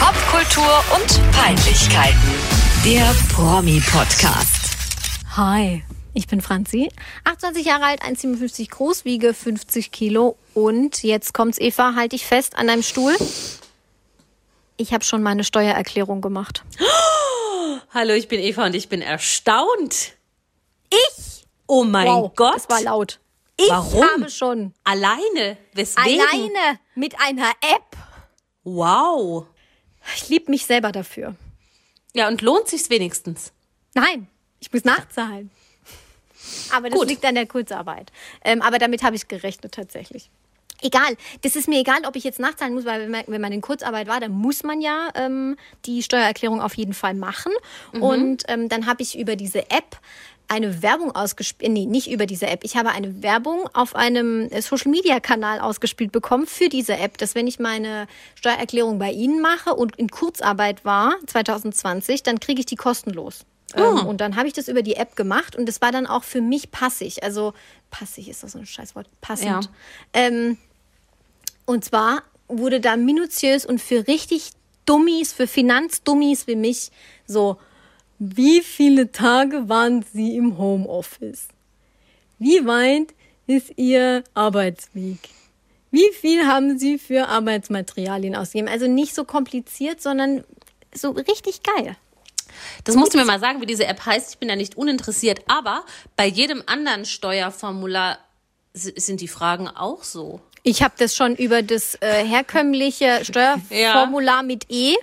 Popkultur und Peinlichkeiten. Der Promi-Podcast. Hi, ich bin Franzi, 28 Jahre alt, 1,57 groß, wiege 50 Kilo und jetzt kommt's, Eva, halt dich fest an deinem Stuhl. Ich habe schon meine Steuererklärung gemacht. Hallo, ich bin Eva und ich bin erstaunt. Ich? Oh mein wow, Gott. Das war laut. Ich Warum? habe schon Alleine? Weswegen? alleine mit einer App. Wow. Ich liebe mich selber dafür. Ja, und lohnt sich's wenigstens? Nein, ich muss nachzahlen. Aber das Gut. liegt an der Kurzarbeit. Ähm, aber damit habe ich gerechnet tatsächlich. Egal, das ist mir egal, ob ich jetzt nachzahlen muss, weil wenn man, wenn man in Kurzarbeit war, dann muss man ja ähm, die Steuererklärung auf jeden Fall machen. Und ähm, dann habe ich über diese App eine Werbung ausgespielt, nee, nicht über diese App. Ich habe eine Werbung auf einem äh, Social-Media-Kanal ausgespielt bekommen für diese App, dass wenn ich meine Steuererklärung bei Ihnen mache und in Kurzarbeit war, 2020, dann kriege ich die kostenlos. Ähm, und dann habe ich das über die App gemacht und das war dann auch für mich passig. Also passig ist das so ein Scheißwort. Passend. Ja. Ähm, und zwar wurde da minutiös und für richtig Dummies, für Finanzdummies wie mich, so, wie viele Tage waren Sie im Homeoffice? Wie weit ist Ihr Arbeitsweg? Wie viel haben Sie für Arbeitsmaterialien ausgegeben? Also nicht so kompliziert, sondern so richtig geil. Das musst du mir mal sagen, wie diese App heißt. Ich bin da nicht uninteressiert. Aber bei jedem anderen Steuerformular sind die Fragen auch so. Ich habe das schon über das äh, herkömmliche Steuerformular mit E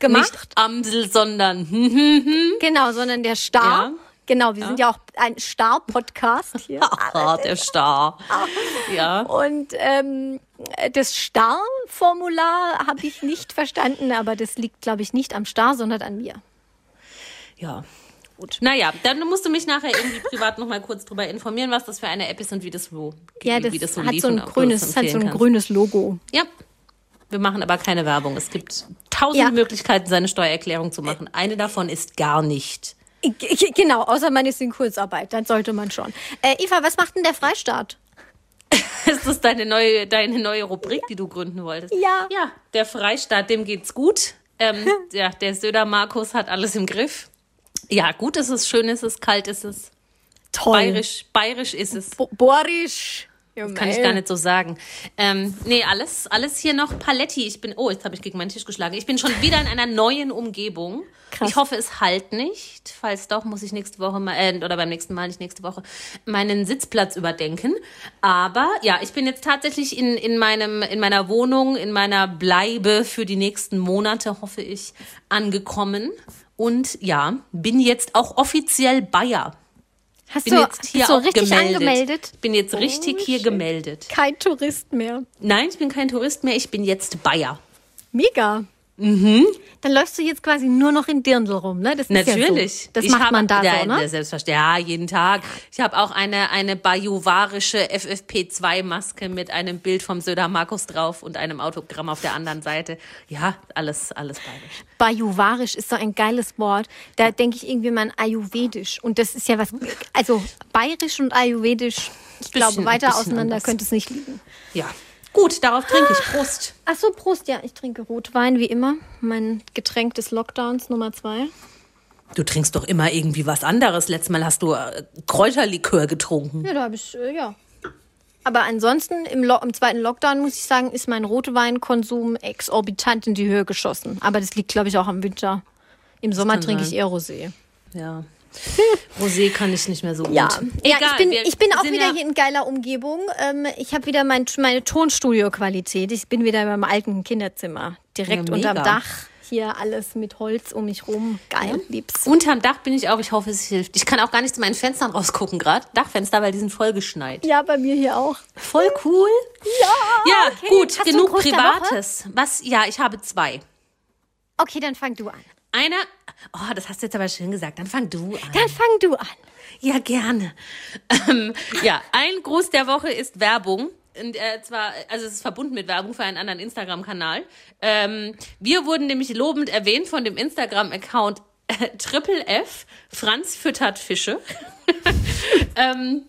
gemacht. Nicht Amsel, sondern Genau, sondern der Star. Ja. Genau, wir sind ja auch ein Star-Podcast hier. ah, der Star. Ja. Und ähm, das Star-Formular habe ich nicht verstanden, aber das liegt, glaube ich, nicht am Star, sondern an mir. Ja. Gut. Naja, dann musst du mich nachher irgendwie privat noch mal kurz drüber informieren, was das für eine App ist und wie das so, Ja, das, wie das so hat, so ein grünes, hat so ein kannst. grünes Logo. Ja. Wir machen aber keine Werbung. Es gibt tausende Ja. Möglichkeiten, seine Steuererklärung zu machen. Eine davon ist gar nicht. Genau, außer man ist in Kurzarbeit, dann sollte man schon. Äh, Eva, was macht denn der Freistaat? Ist das deine neue, deine neue Rubrik, die du gründen wolltest? Ja. Ja, der Freistaat, dem geht's gut. Ähm, ja, der Söder Markus hat alles im Griff. Ja, gut ist es, schön ist es, kalt ist es, Toll. bayerisch, bayerisch ist es. Bo Borisch. Kann ich gar nicht so sagen. Ähm, nee, alles, alles hier noch Paletti. Ich bin, oh, jetzt habe ich gegen meinen Tisch geschlagen. Ich bin schon wieder in einer neuen Umgebung. Krass. Ich hoffe, es halt nicht. Falls doch, muss ich nächste Woche mal, äh, oder beim nächsten Mal, nicht nächste Woche, meinen Sitzplatz überdenken. Aber ja, ich bin jetzt tatsächlich in, in, meinem, in meiner Wohnung, in meiner Bleibe für die nächsten Monate, hoffe ich, angekommen. Und ja, bin jetzt auch offiziell Bayer. Hast Bin du, jetzt hier bist du auch richtig gemeldet. angemeldet? Bin jetzt richtig Oh, hier shit. gemeldet. Kein Tourist mehr. Nein, ich bin kein Tourist mehr, ich bin jetzt Bayer. Mega. Mhm. Dann läufst du jetzt quasi nur noch in Dirndl rum, ne? Das ist Natürlich. Ja so. Das Ich macht habe- man da ja, so, ne? ja, Selbstverständlich. Ja, jeden Tag. Ich habe auch eine, eine bajuwarische FFP2-Maske mit einem Bild vom Söder Markus drauf und einem Autogramm auf der anderen Seite. Ja, alles, alles bayerisch. Bajuwarisch ist so ein geiles Wort. Da denke ich irgendwie mal an Ayurvedisch. Und das ist ja was, also bayerisch und Ayurvedisch, ich glaube, Bisschen- weiter bisschen auseinander anders. könnte es nicht liegen. Ja. Gut, darauf trinke ich. Prost. Ach so, Prost, ja, ich trinke Rotwein, wie immer. Mein Getränk des Lockdowns Nummer zwei. Du trinkst doch immer irgendwie was anderes. Letztes Mal hast du äh, Kräuterlikör getrunken. Ja, da habe ich, äh, ja. Aber ansonsten im, Lo im zweiten Lockdown, muss ich sagen, ist mein Rotweinkonsum exorbitant in die Höhe geschossen. Aber das liegt, glaube ich, auch am Winter. Im Sommer trinke ich eher Rosé. Ja. Rosé kann ich nicht mehr so gut. Ja, ja Egal, ich bin, ich bin auch wieder ja- hier in geiler Umgebung. Ähm, ich habe wieder mein, meine Tonstudio-Qualität. Ich bin wieder in meinem alten Kinderzimmer. Direkt Ja, unterm. Dach. Hier alles mit Holz um mich rum. Geil, lieb's. Unterm Dach bin ich auch. Ich hoffe, es hilft. Ich kann auch gar nicht zu meinen Fenstern rausgucken gerade. Dachfenster, weil die sind voll geschneit. Ja, bei mir hier auch. Voll cool. Ja, Ja, okay. gut. Hast genug? Privates. Was? Ja, ich habe zwei. Okay, dann fang du an. Einer. Oh, das hast du jetzt aber schön gesagt. Dann fang du an. Dann fang du an. Ja, gerne. Ähm, ja, ein Gruß der Woche ist Werbung. Und, äh, zwar, also es ist verbunden mit Werbung für einen anderen Instagram-Kanal. Ähm, wir wurden nämlich lobend erwähnt von dem Instagram-Account äh, Triple F, Franz füttert Fische. ähm,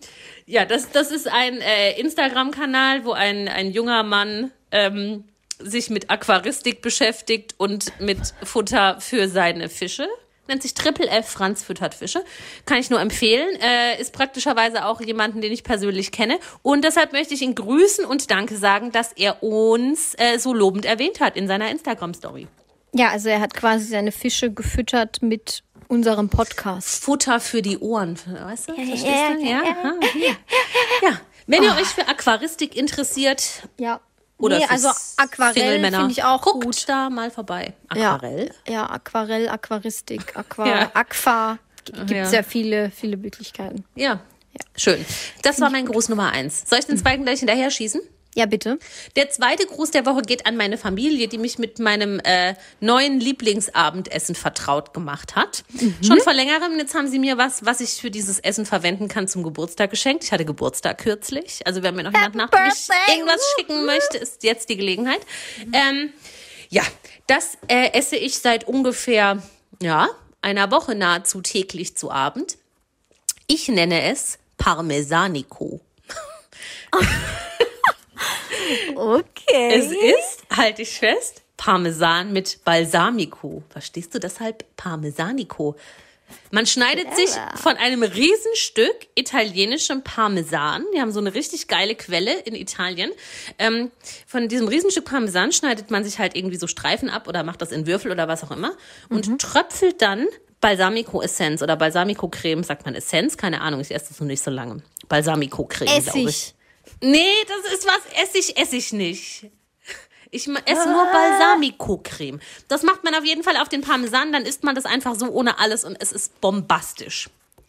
ja, das, das ist ein äh, Instagram-Kanal, wo ein, ein junger Mann ähm, sich mit Aquaristik beschäftigt und mit Futter für seine Fische. Nennt sich Triple F Franz füttert Fische. Kann ich nur empfehlen. Äh, ist praktischerweise auch jemanden, den ich persönlich kenne. Und deshalb möchte ich ihn grüßen und Danke sagen, dass er uns äh, so lobend erwähnt hat in seiner Instagram-Story. Ja, also er hat quasi seine Fische gefüttert mit unserem Podcast. Futter für die Ohren, weißt du? Verstehst ja, du? ja, Ja, ja. aha, ja. ja. Wenn ihr euch für Aquaristik interessiert Ja. Oder nee, also Aquarell finde ich auch guckt gut. da mal vorbei. Ja. Aquarell? Ja, Aquarell, Aquaristik, Aqua, Ja. Aqua. Gibt Ja. es ja viele, viele Möglichkeiten. Ja. Schön. Das war mein Gruß Nummer eins. Soll ich den zweiten gleich hinterher schießen? Ja, bitte. Der zweite Gruß der Woche geht an meine Familie, die mich mit meinem äh, neuen Lieblingsabendessen vertraut gemacht hat. Schon vor längerem. Jetzt haben sie mir was, was ich für dieses Essen verwenden kann, zum Geburtstag geschenkt. Ich hatte Geburtstag kürzlich. Also wenn mir noch jemand birthday. irgendwas schicken möchte, ist jetzt die Gelegenheit. Ähm, ja, das äh, esse ich seit ungefähr ja einer Woche nahezu täglich zu Abend. Ich nenne es Parmesanico. Okay. Es ist, halte ich fest, Parmesan mit Balsamico. Verstehst du deshalb Parmesanico? Man schneidet sich von einem Riesenstück italienischem Parmesan. Die haben so eine richtig geile Quelle in Italien. Ähm, von diesem Riesenstück Parmesan schneidet man sich halt irgendwie so Streifen ab oder macht das in Würfel oder was auch immer und tröpfelt dann Balsamico-Essenz oder Balsamico-Creme, sagt man Essenz, keine Ahnung, ich esse das noch nicht so lange. Balsamico-Creme, glaube ich. Nee, das ist was Essig, esse ich nicht. Ich esse nur Balsamico-Creme. Das macht man auf jeden Fall auf den Parmesan, dann isst man das einfach so ohne alles und es ist bombastisch.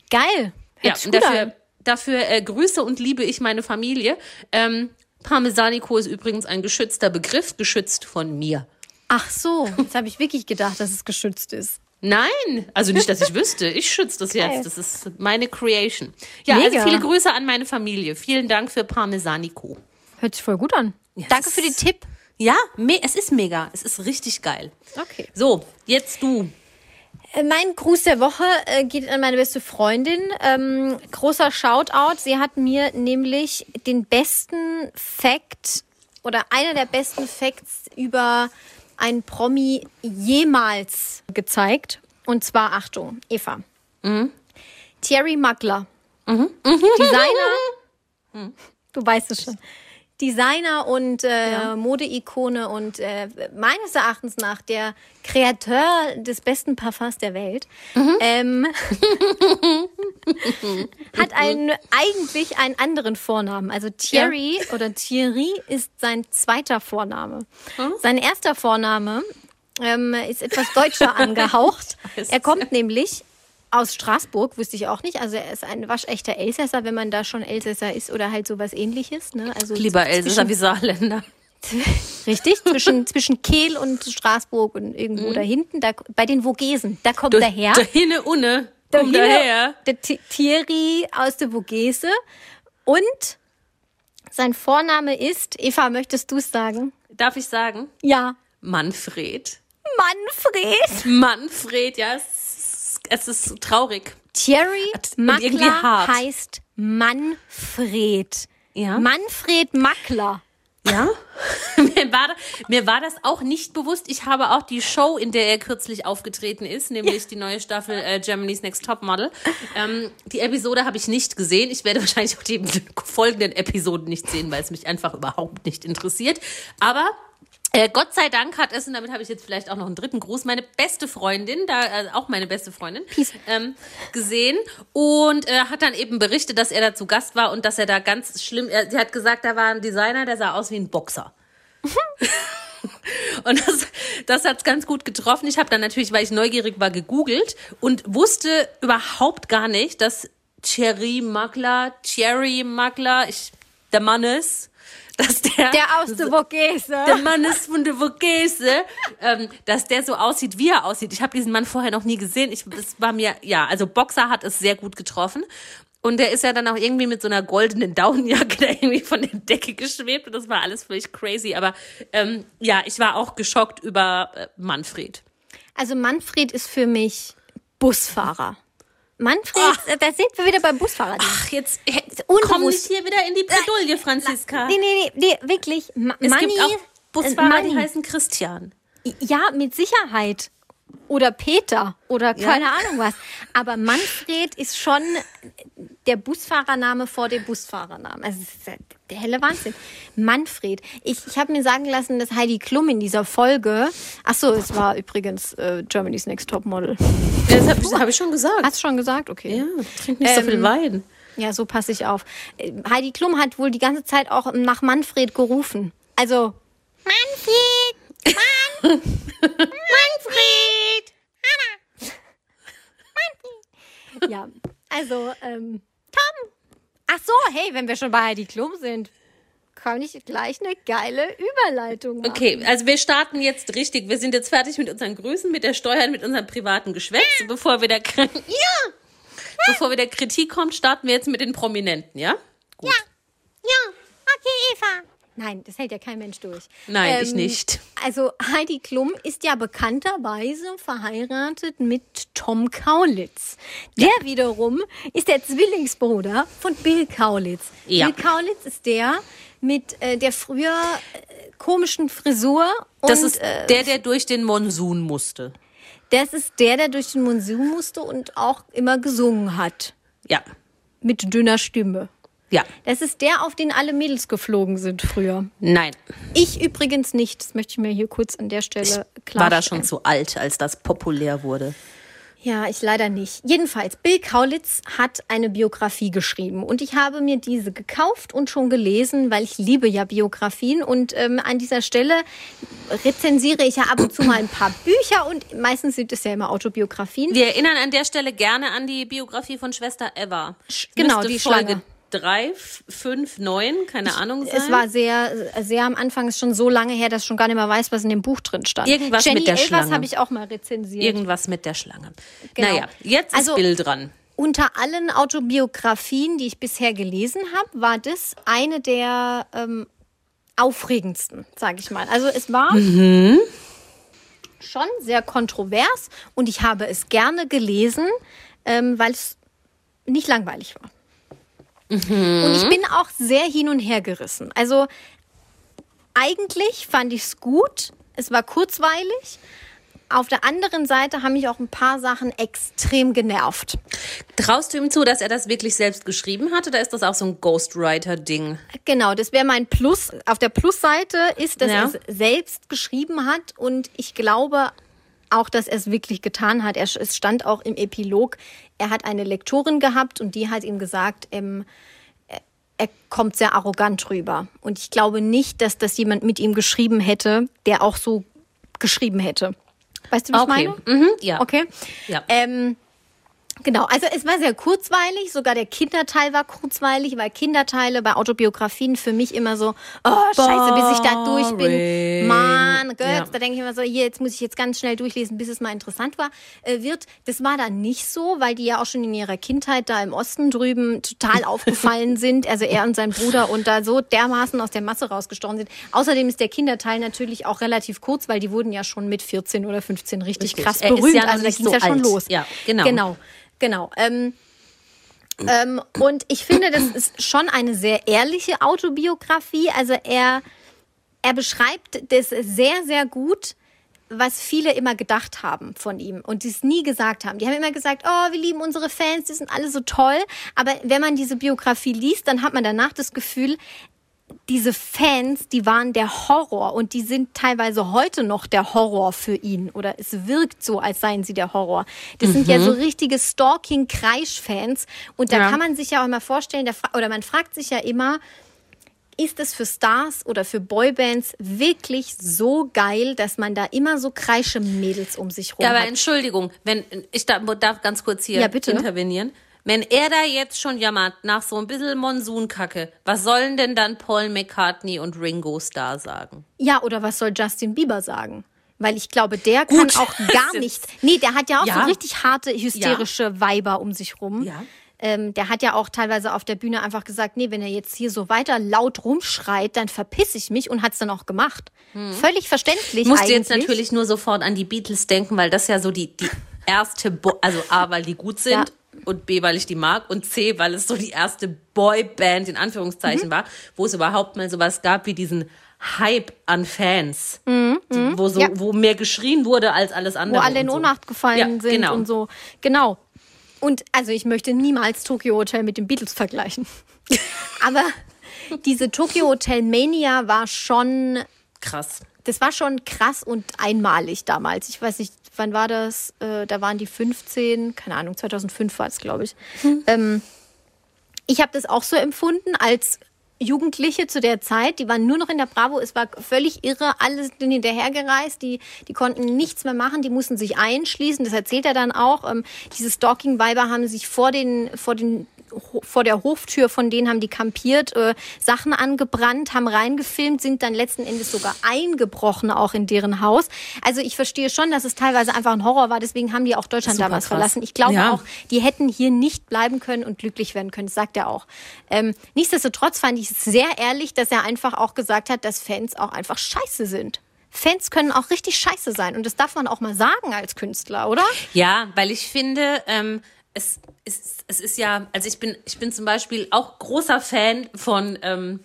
Geil. Ja, Hört und dafür, dafür äh, grüße und liebe ich meine Familie. Ähm, Parmesanico ist übrigens ein geschützter Begriff, geschützt von mir. Ach so, jetzt habe ich wirklich gedacht, dass es geschützt ist. Nein, also nicht, dass ich wüsste. Ich schütze das jetzt. Das ist meine Creation. Ja, Mega. also viele Grüße an meine Familie. Vielen Dank für Parmesanico. Hört sich voll gut an. Ja, Danke für den Tipp. Ja, es ist mega. Es ist richtig geil. Okay. So, jetzt du. Äh, Mein Gruß der Woche äh, geht an meine beste Freundin. Ähm, großer Shoutout. Sie hat mir nämlich den besten Fact oder einer der besten Facts über einen Promi jemals gezeigt. Und zwar, Achtung, Eva. Thierry Magler. Designer. Du weißt es schon. Designer und äh, Modeikone und äh, meines Erachtens nach der Kreateur des besten Parfums der Welt, ähm, hat einen, eigentlich einen anderen Vornamen. Also Thierry oder Thierry ist sein zweiter Vorname. Sein erster Vorname ähm, ist etwas deutscher angehaucht. Er kommt nämlich aus Straßburg, wusste ich auch nicht. Also er ist ein waschechter Elsässer, wenn man da schon Elsässer ist oder halt sowas ähnliches. Ne? Also Lieber Elsässer wie Saarländer. Richtig, zwischen, zwischen Kehl und Straßburg und irgendwo da hinten, da, bei den Vogesen, da kommt er her. Der Hinne Unne. Der Komm Hille- daher. Der Thi- Thierry aus der Vogese. Und sein Vorname ist, Eva, möchtest du es sagen? Darf ich sagen? Ja. Manfred. Manfred. Manfred, ja, es ist, es ist traurig. Thierry Mackler heißt Manfred. Ja. Manfred Mackler. Ja? mir, war, mir war das auch nicht bewusst. Ich habe auch die Show, in der er kürzlich aufgetreten ist, nämlich die neue Staffel äh, Germany's Next Top Model. Ähm, die Episode habe ich nicht gesehen. Ich werde wahrscheinlich auch die folgenden Episoden nicht sehen, weil es mich einfach überhaupt nicht interessiert. Aber äh, Gott sei Dank hat es, und damit habe ich jetzt vielleicht auch noch einen dritten Gruß, meine beste Freundin, da äh, auch meine beste Freundin, ähm, gesehen und äh, hat dann eben berichtet, dass er da zu Gast war und dass er da ganz schlimm, er, sie hat gesagt, da war ein Designer, der sah aus wie ein Boxer. Und das, das hat's ganz gut getroffen. Ich habe dann natürlich, weil ich neugierig war, gegoogelt und wusste überhaupt gar nicht, dass Thierry Magler, Thierry Magler, ich, der Mann ist, dass der, Der aus der Vogese. der Mann ist von der Vogese, ähm, dass der so aussieht, wie er aussieht. Ich habe diesen Mann vorher noch nie gesehen. Ich, das war mir, ja, also Boxer hat es sehr gut getroffen. Und der ist ja dann auch irgendwie mit so einer goldenen Daunenjacke da irgendwie von der Decke geschwebt. Und das war alles völlig crazy. Aber ähm, ja, ich war auch geschockt über äh, Manfred. Also Manfred ist für mich Busfahrer. Manfred, Ach. äh, da sind wir wieder beim Busfahrer. Ach, jetzt äh, unbewusst. komm nicht hier wieder in die Bredouille, Franziska. Nee, nee, nee, nee wirklich. Ma Es Manni, gibt auch Busfahrer, die Manni. heißen Christian. Ja, mit Sicherheit. Oder Peter oder keine Ahnung was. Aber Manfred ist schon der Busfahrername vor dem Busfahrernamen. Also das ist ja der helle Wahnsinn. Manfred. Ich, ich habe mir sagen lassen, dass Heidi Klum in dieser Folge. Ach so, es war übrigens äh, Germany's Next Top Model. Das habe ich, hab ich schon gesagt. Hast du schon gesagt? Okay. Ja, trink nicht so Ähm, viel Wein. Ja, so passe ich auf. Äh, Heidi Klum hat wohl die ganze Zeit auch nach Manfred gerufen. Also Manfred! Mann! Manfred! Hanna! Manfred! Ja, also ähm, Tom! Ach so, hey, wenn wir schon bei Heidi Klum sind, kann ich gleich eine geile Überleitung machen. Okay, also wir starten jetzt richtig. Wir sind jetzt fertig mit unseren Grüßen, mit der Steuern, mit unserem privaten Geschwätz. Bevor wir der, ja. Bevor wir der Kritik kommt, starten wir jetzt mit den Prominenten, ja? Gut. Ja, okay, Eva. Nein, das hält ja kein Mensch durch. Nein, ich nicht. Also Heidi Klum ist ja bekannterweise verheiratet mit Tom Kaulitz. Der wiederum ist der Zwillingsbruder von Bill Kaulitz. Ja. Bill Kaulitz ist der mit äh, der früher äh, komischen Frisur. Und, Das ist äh, der, der durch den Monsun musste. das ist der, der durch den Monsun musste und auch immer gesungen hat. Ja. Mit dünner Stimme. Ja. Das ist der, auf den alle Mädels geflogen sind früher. Nein. Ich übrigens nicht. Das möchte ich mir hier kurz an der Stelle klar War da schon zu alt, als das populär wurde. Ja, ich leider nicht. Jedenfalls, Bill Kaulitz hat eine Biografie geschrieben und ich habe mir diese gekauft und schon gelesen, weil ich liebe ja Biografien und ähm, an dieser Stelle rezensiere ich ja ab und zu mal ein paar Bücher und meistens sind es ja immer Autobiografien. Wir erinnern an der Stelle gerne an die Biografie von Schwester Eva. genau, Müsste die Folge Schlange. Drei, fünf, neun, keine Ahnung sein. Es war sehr, sehr am Anfang, ist schon so lange her, dass ich schon gar nicht mehr weiß, was in dem Buch drin stand. Irgendwas Jenny mit der Elvers Schlange. habe ich auch mal rezensiert. Irgendwas mit der Schlange. Genau. Naja, jetzt ist Also- Bill dran. Unter allen Autobiografien, die ich bisher gelesen habe, war das eine der ähm, aufregendsten, sage ich mal. Also es war schon sehr kontrovers und ich habe es gerne gelesen, ähm, weil es nicht langweilig war. Und ich bin auch sehr hin und her gerissen. Also eigentlich fand ich es gut. Es war kurzweilig. Auf der anderen Seite haben mich auch ein paar Sachen extrem genervt. Traust du ihm zu, dass er das wirklich selbst geschrieben hat oder ist das auch so ein Ghostwriter-Ding? Genau, das wäre mein Plus. Auf der Plusseite ist, dass Ja. er es selbst geschrieben hat und ich glaube auch, dass er es wirklich getan hat. Er, es stand auch im Epilog, er hat eine Lektorin gehabt und die hat ihm gesagt, ähm, er- kommt sehr arrogant rüber. Und ich glaube nicht, dass das jemand mit ihm geschrieben hätte, der auch so geschrieben hätte. Weißt du, was Okay. ich meine? Mhm, ja. Okay. Ja. Ähm, genau, also es war sehr kurzweilig, sogar der Kinderteil war kurzweilig, weil Kinderteile bei Autobiografien für mich immer so, oh scheiße, bis ich da durch bin. Mann, Götz, Ja. da denke ich immer so, hier, jetzt muss ich jetzt ganz schnell durchlesen, bis es mal interessant war, äh, wird. Das war dann nicht so, weil die ja auch schon in ihrer Kindheit da im Osten drüben total aufgefallen sind, also er und sein Bruder und da so dermaßen aus der Masse rausgestochen sind. Außerdem ist der Kinderteil natürlich auch relativ kurz, weil die wurden ja schon mit 14 oder 15 richtig, Richtig. krass Er berühmt. ja also da ging es so ja schon alt. los. Ja, genau. Genau, genau. Ähm, ähm, und ich finde, das ist schon eine sehr ehrliche Autobiografie. Also er, er beschreibt das sehr, sehr gut, was viele immer gedacht haben von ihm und die es nie gesagt haben. Die haben immer gesagt, oh, wir lieben unsere Fans, die sind alle so toll. Aber wenn man diese Biografie liest, dann hat man danach das Gefühl, diese Fans, die waren der Horror und die sind teilweise heute noch der Horror für ihn oder es wirkt so, als seien sie der Horror. Das sind ja so richtige Stalking-Kreisch-Fans und da Ja. kann man sich ja auch immer vorstellen, oder man fragt sich ja immer, ist es für Stars oder für Boybands wirklich so geil, dass man da immer so kreische Mädels um sich rum Ja, aber hat? Entschuldigung, wenn ich da, darf ganz kurz hier Ja, bitte. intervenieren. Wenn er da jetzt schon jammert nach so ein bisschen Monsunkacke, was sollen denn dann Paul McCartney und Ringo Starr sagen? Ja, oder was soll Justin Bieber sagen? Weil ich glaube, der kann Gut, auch das gar ist- nicht. Nee, der hat ja auch Ja. so richtig harte, hysterische Weiber um sich rum. Ja. Ähm, der hat ja auch teilweise auf der Bühne einfach gesagt, nee, wenn er jetzt hier so weiter laut rumschreit, dann verpiss ich mich und hat's dann auch gemacht. Völlig verständlich Ich musste eigentlich. jetzt natürlich nur sofort an die Beatles denken, weil das ja so die, die erste, Bo also A, weil die gut sind Ja. Und B, weil ich die mag und C, weil es so die erste Boyband in Mhm. Anführungszeichen war, wo es überhaupt mal sowas gab wie diesen Hype an Fans, wo so, Ja. wo mehr geschrien wurde als alles wo andere. alle in so. Ohnmacht gefallen Ja, sind genau. und so. Genau. Und also ich möchte niemals Tokyo Hotel mit den Beatles vergleichen. Aber diese Tokyo Hotel Mania war schon, Krass. das war schon krass und einmalig damals. Ich weiß nicht, wann war das? Äh, da waren die 15, keine Ahnung, 2005 war es, glaube ich. Ähm, ich habe das auch so empfunden als Jugendliche zu der Zeit, die waren nur noch in der Bravo, es war völlig irre, alle sind hinterhergereist, die, die konnten nichts mehr machen, die mussten sich einschließen, das erzählt er dann auch. Ähm, diese Stalking-Weiber haben sich vor den, vor den vor der Hoftür von denen haben die kampiert, äh, Sachen angebrannt, haben reingefilmt, sind dann letzten Endes sogar eingebrochen auch in deren Haus. Also ich verstehe schon, dass es teilweise einfach ein Horror war, deswegen haben die auch Deutschland Super damals krass. verlassen. Ich glaube Ja. auch, die hätten hier nicht bleiben können und glücklich werden können. Das sagt er auch. Ähm, nichtsdestotrotz fand ich es sehr ehrlich, dass er einfach auch gesagt hat, dass Fans auch einfach scheiße sind. Fans können auch richtig scheiße sein und das darf man auch mal sagen als Künstler, oder? Ja, weil ich finde, ähm, es, ist, es ist ja, also ich bin, ich bin zum Beispiel auch großer Fan von ähm,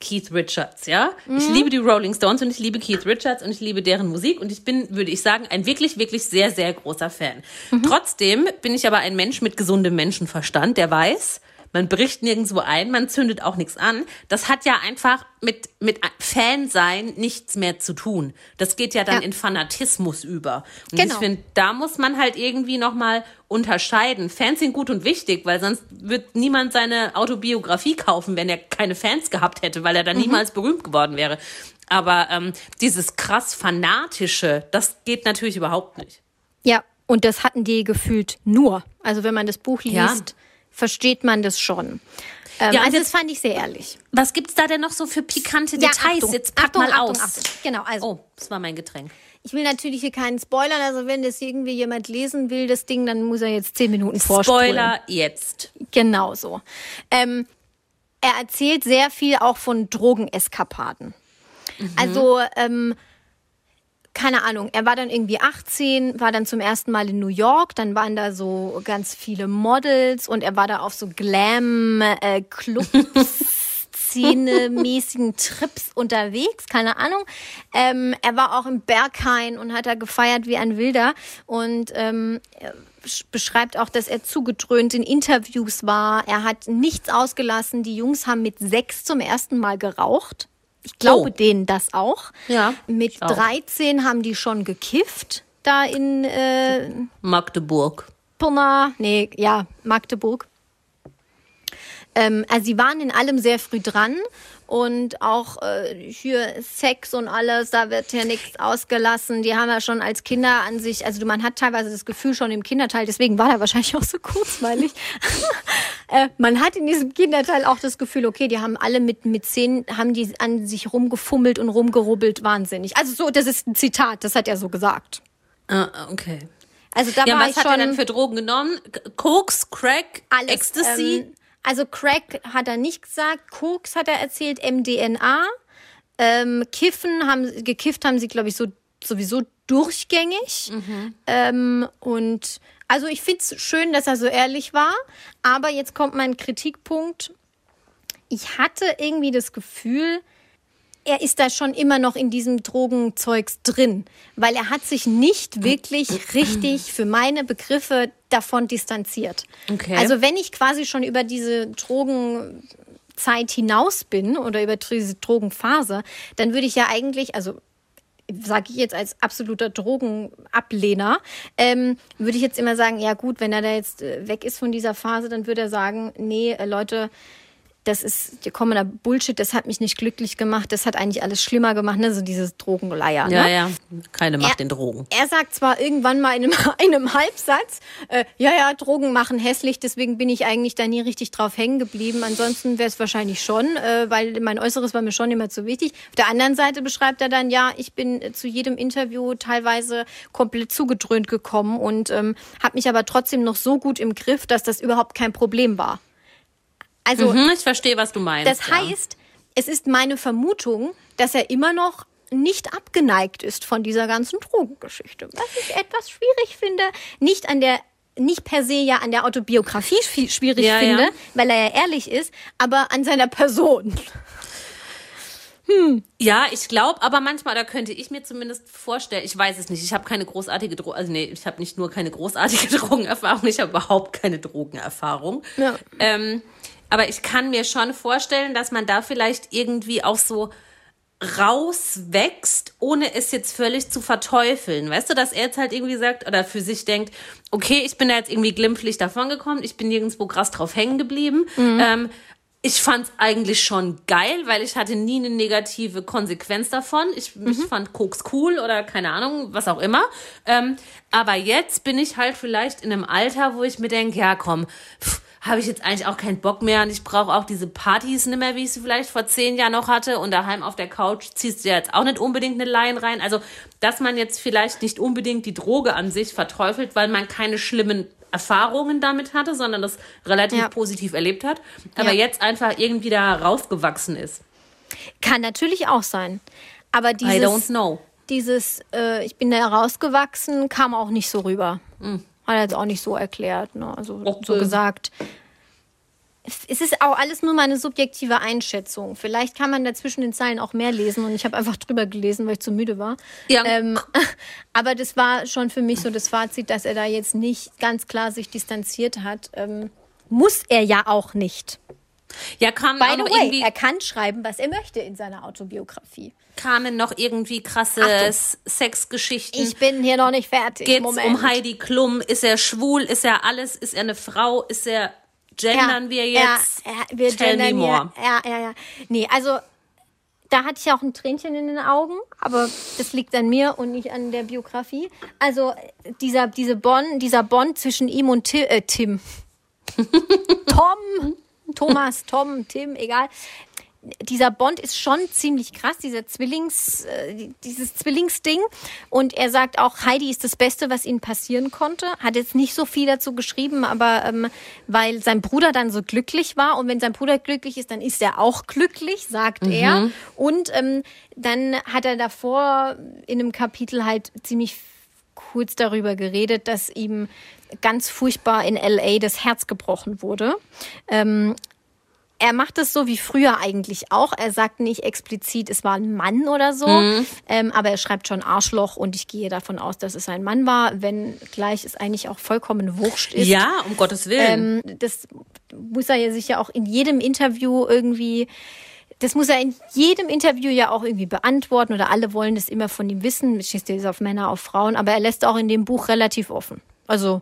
Keith Richards, ja. Ich liebe die Rolling Stones und ich liebe Keith Richards und ich liebe deren Musik und ich bin, würde ich sagen, ein wirklich, wirklich sehr, sehr großer Fan. Trotzdem bin ich aber ein Mensch mit gesundem Menschenverstand, der weiß, man bricht nirgendwo ein, man zündet auch nichts an. Das hat ja einfach mit, mit Fansein nichts mehr zu tun. Das geht ja dann Ja. in Fanatismus über. Und Genau. ich finde, da muss man halt irgendwie nochmal unterscheiden. Fans sind gut und wichtig, weil sonst wird niemand seine Autobiografie kaufen, wenn er keine Fans gehabt hätte, weil er Mhm. dann niemals berühmt geworden wäre. Aber ähm, dieses krass Fanatische, das geht natürlich überhaupt nicht. Ja, und das hatten die gefühlt nur. Also wenn man das Buch liest, Ja. Versteht man das schon. Ähm, Ja, also jetzt- das fand ich sehr ehrlich. Was gibt's da denn noch so für pikante Ja, Details? Achtung, Jetzt pack Achtung, mal Achtung, aus. Achtung. Genau, also Oh, das war mein Getränk. ich will natürlich hier keinen spoilern. Also wenn das irgendwie jemand lesen will, das Ding, dann muss er jetzt zehn Minuten vorspulen. Spoiler jetzt. Genau so. Ähm, er erzählt sehr viel auch von Drogeneskapaden. Also, ähm, keine Ahnung, er war dann irgendwie 18, war dann zum ersten Mal in New York, dann waren da so ganz viele Models und er war da auf so Glam-Club-Szene-mäßigen Trips unterwegs, keine Ahnung. Ähm, er war auch im Berghain und hat da gefeiert wie ein Wilder und ähm, sch- beschreibt auch, dass er zugedröhnt in Interviews war. Er hat nichts ausgelassen. Die Jungs haben mit sechs zum ersten Mal geraucht. Ich glaube Oh. denen das auch. Ja, Mit auch. 13 haben die schon gekifft. Da in äh, Magdeburg. Pirna, nee, ja, Magdeburg. Ähm, also sie waren in allem sehr früh dran und auch äh, hier Sex und alles, da wird ja nichts ausgelassen. Die haben ja schon als Kinder an sich, also man hat teilweise das Gefühl schon im Kinderteil, deswegen war er wahrscheinlich auch so kurzweilig. äh, man hat in diesem Kinderteil auch das Gefühl, okay, die haben alle mit, mit zehn, haben die an sich rumgefummelt und rumgerubbelt, wahnsinnig. Also so, das ist ein Zitat, das hat er so gesagt. Ah, okay. Also da Ja, war was ich hat schon er dann für Drogen genommen? Koks, Crack, alles. Ecstasy? Ähm, also Crack hat er nicht gesagt, Koks hat er erzählt, MDNA. Ähm, Kiffen haben gekifft haben sie, glaube ich, so sowieso durchgängig. Ähm, und also ich finde es schön, dass er so ehrlich war. Aber jetzt kommt mein Kritikpunkt. Ich hatte irgendwie das Gefühl, er ist da schon immer noch in diesem Drogenzeugs drin, weil er hat sich nicht wirklich richtig für meine Begriffe davon distanziert. Okay. Also wenn ich quasi schon über diese Drogenzeit hinaus bin oder über diese Drogenphase, dann würde ich ja eigentlich, also sage ich jetzt als absoluter Drogenablehner, ähm, würde ich jetzt immer sagen, ja gut, wenn er da jetzt äh, weg ist von dieser Phase, dann würde er sagen, nee, äh, Leute, das ist gekommener Bullshit, das hat mich nicht glücklich gemacht, das hat eigentlich alles schlimmer gemacht, ne? so dieses Drogenleier. ja, ne? ja. Keine Macht Er- in Drogen. Er sagt zwar irgendwann mal in einem, in einem Halbsatz, äh, ja, ja, Drogen machen hässlich, deswegen bin ich eigentlich da nie richtig drauf hängen geblieben. Ansonsten wäre es wahrscheinlich schon, äh, weil mein Äußeres war mir schon immer zu wichtig. Auf der anderen Seite beschreibt er dann, ja, ich bin äh, zu jedem Interview teilweise komplett zugedröhnt gekommen und ähm, habe mich aber trotzdem noch so gut im Griff, dass das überhaupt kein Problem war. Also Hm, ich verstehe, was du meinst. das ja. heißt, es ist meine Vermutung, dass er immer noch nicht abgeneigt ist von dieser ganzen Drogengeschichte. Was ich etwas schwierig finde, nicht an der nicht per se ja an der Autobiografie schwi- schwierig Ja, finde, ja. weil er ja ehrlich ist, aber an seiner Person. Hm. Ja, ich glaube, aber manchmal, da könnte ich mir zumindest vorstellen, ich weiß es nicht, ich habe keine großartige Drogen, also nee, ich habe nicht nur keine großartige Drogenerfahrung, ich habe überhaupt keine Drogenerfahrung. Ja. Ähm, aber ich kann mir schon vorstellen, dass man da vielleicht irgendwie auch so rauswächst, ohne es jetzt völlig zu verteufeln. Weißt du, dass er jetzt halt irgendwie sagt oder für sich denkt, okay, ich bin da jetzt irgendwie glimpflich davongekommen, ich bin nirgendwo krass drauf hängen geblieben. Mhm. Ähm, ich fand's eigentlich schon geil, weil ich hatte nie eine negative Konsequenz davon. Ich, mhm. ich fand Koks cool oder keine Ahnung, was auch immer. Ähm, aber jetzt bin ich halt vielleicht in einem Alter, wo ich mir denke, ja komm, pff, habe ich jetzt eigentlich auch keinen Bock mehr und ich brauche auch diese Partys nicht mehr, wie ich sie vielleicht vor zehn Jahren noch hatte und daheim auf der Couch ziehst du ja jetzt auch nicht unbedingt eine Line rein. Also, dass man jetzt vielleicht nicht unbedingt die Droge an sich verteufelt, weil man keine schlimmen Erfahrungen damit hatte, sondern das relativ ja. positiv erlebt hat, aber ja. jetzt einfach irgendwie da rausgewachsen ist. Kann natürlich auch sein. Aber dieses, I don't know. dieses äh, ich bin da rausgewachsen, kam auch nicht so rüber. Mhm. Hat er jetzt auch nicht so erklärt. Ne? Also okay. so gesagt. Es ist auch alles nur meine subjektive Einschätzung. Vielleicht kann man da zwischen den Zeilen auch mehr lesen und ich habe einfach drüber gelesen, weil ich zu müde war. Ja. Ähm, aber das war schon für mich so das Fazit, dass er da jetzt nicht ganz klar sich distanziert hat. Ähm, muss er ja auch nicht. Ja, kam By the way, er kann schreiben, was er möchte in seiner Autobiografie. Kamen noch irgendwie krasse Sexgeschichten. Ich bin hier noch nicht fertig. Geht's Moment. um Heidi Klum? Ist er schwul? Ist er alles? Ist er eine Frau? Ist er gendern ja, wir jetzt? Ja, ja, wir Tell gendern me more. Ja, ja, ja. Nee, also da hatte ich auch ein Tränchen in den Augen, aber das liegt an mir und nicht an der Biografie. Also dieser, diese Bond, dieser Bond zwischen ihm und Tim, äh, Tim. Tom Thomas, Tom, Tim, egal. Dieser Bond ist schon ziemlich krass, dieser Zwillings, äh, dieses Zwillingsding. Und er sagt auch, Heidi ist das Beste, was ihnen passieren konnte. Hat jetzt nicht so viel dazu geschrieben, aber ähm, weil sein Bruder dann so glücklich war. Und wenn sein Bruder glücklich ist, dann ist er auch glücklich, sagt mhm. er. Und ähm, dann hat er davor in einem Kapitel halt ziemlich kurz darüber geredet, dass ihm ganz furchtbar in LA das Herz gebrochen wurde. Ähm, er macht es so wie früher eigentlich auch. Er sagt nicht explizit, es war ein Mann oder so, mhm. ähm, aber er schreibt schon Arschloch und ich gehe davon aus, dass es ein Mann war, wenn gleich es eigentlich auch vollkommen wurscht ist. Ja, um Gottes Willen. Ähm, das muss er ja sich ja auch in jedem Interview irgendwie das muss er in jedem Interview ja auch irgendwie beantworten oder alle wollen das immer von ihm wissen. Schießt er auf Männer, auf Frauen, aber er lässt auch in dem Buch relativ offen. Also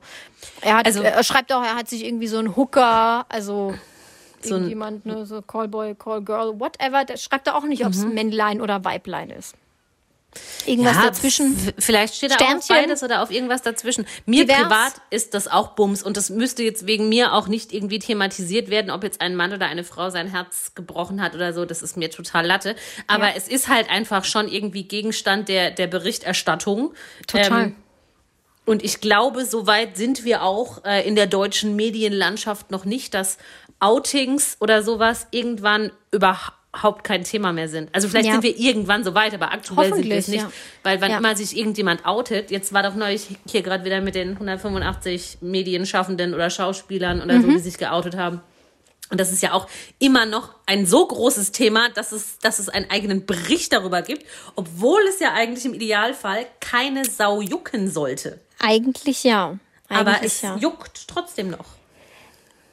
er hat, also, er schreibt auch, er hat sich irgendwie so einen Hooker, also so irgendjemand, ne, so Callboy, Callgirl, whatever, der schreibt er auch nicht, ob es mhm. Männlein oder Weiblein ist. Irgendwas ja, dazwischen. Vielleicht steht da auch beides oder auf irgendwas dazwischen. Mir Divers. privat ist das auch Bums und das müsste jetzt wegen mir auch nicht irgendwie thematisiert werden, ob jetzt ein Mann oder eine Frau sein Herz gebrochen hat oder so. Das ist mir total Latte. Aber ja. es ist halt einfach schon irgendwie Gegenstand der, der Berichterstattung. Total. Ähm, und ich glaube, soweit sind wir auch äh, in der deutschen Medienlandschaft noch nicht, dass Outings oder sowas irgendwann überhaupt kein Thema mehr sind. Also vielleicht ja. sind wir irgendwann so weit, aber aktuell sind wir es nicht. Ja. Weil wann ja. immer sich irgendjemand outet, jetzt war doch neulich hier gerade wieder mit den 185 Medienschaffenden oder Schauspielern oder mhm. so, die sich geoutet haben. Und das ist ja auch immer noch ein so großes Thema, dass es, dass es einen eigenen Bericht darüber gibt, obwohl es ja eigentlich im Idealfall keine Sau jucken sollte. Eigentlich ja. Eigentlich Aber es ja. juckt trotzdem noch.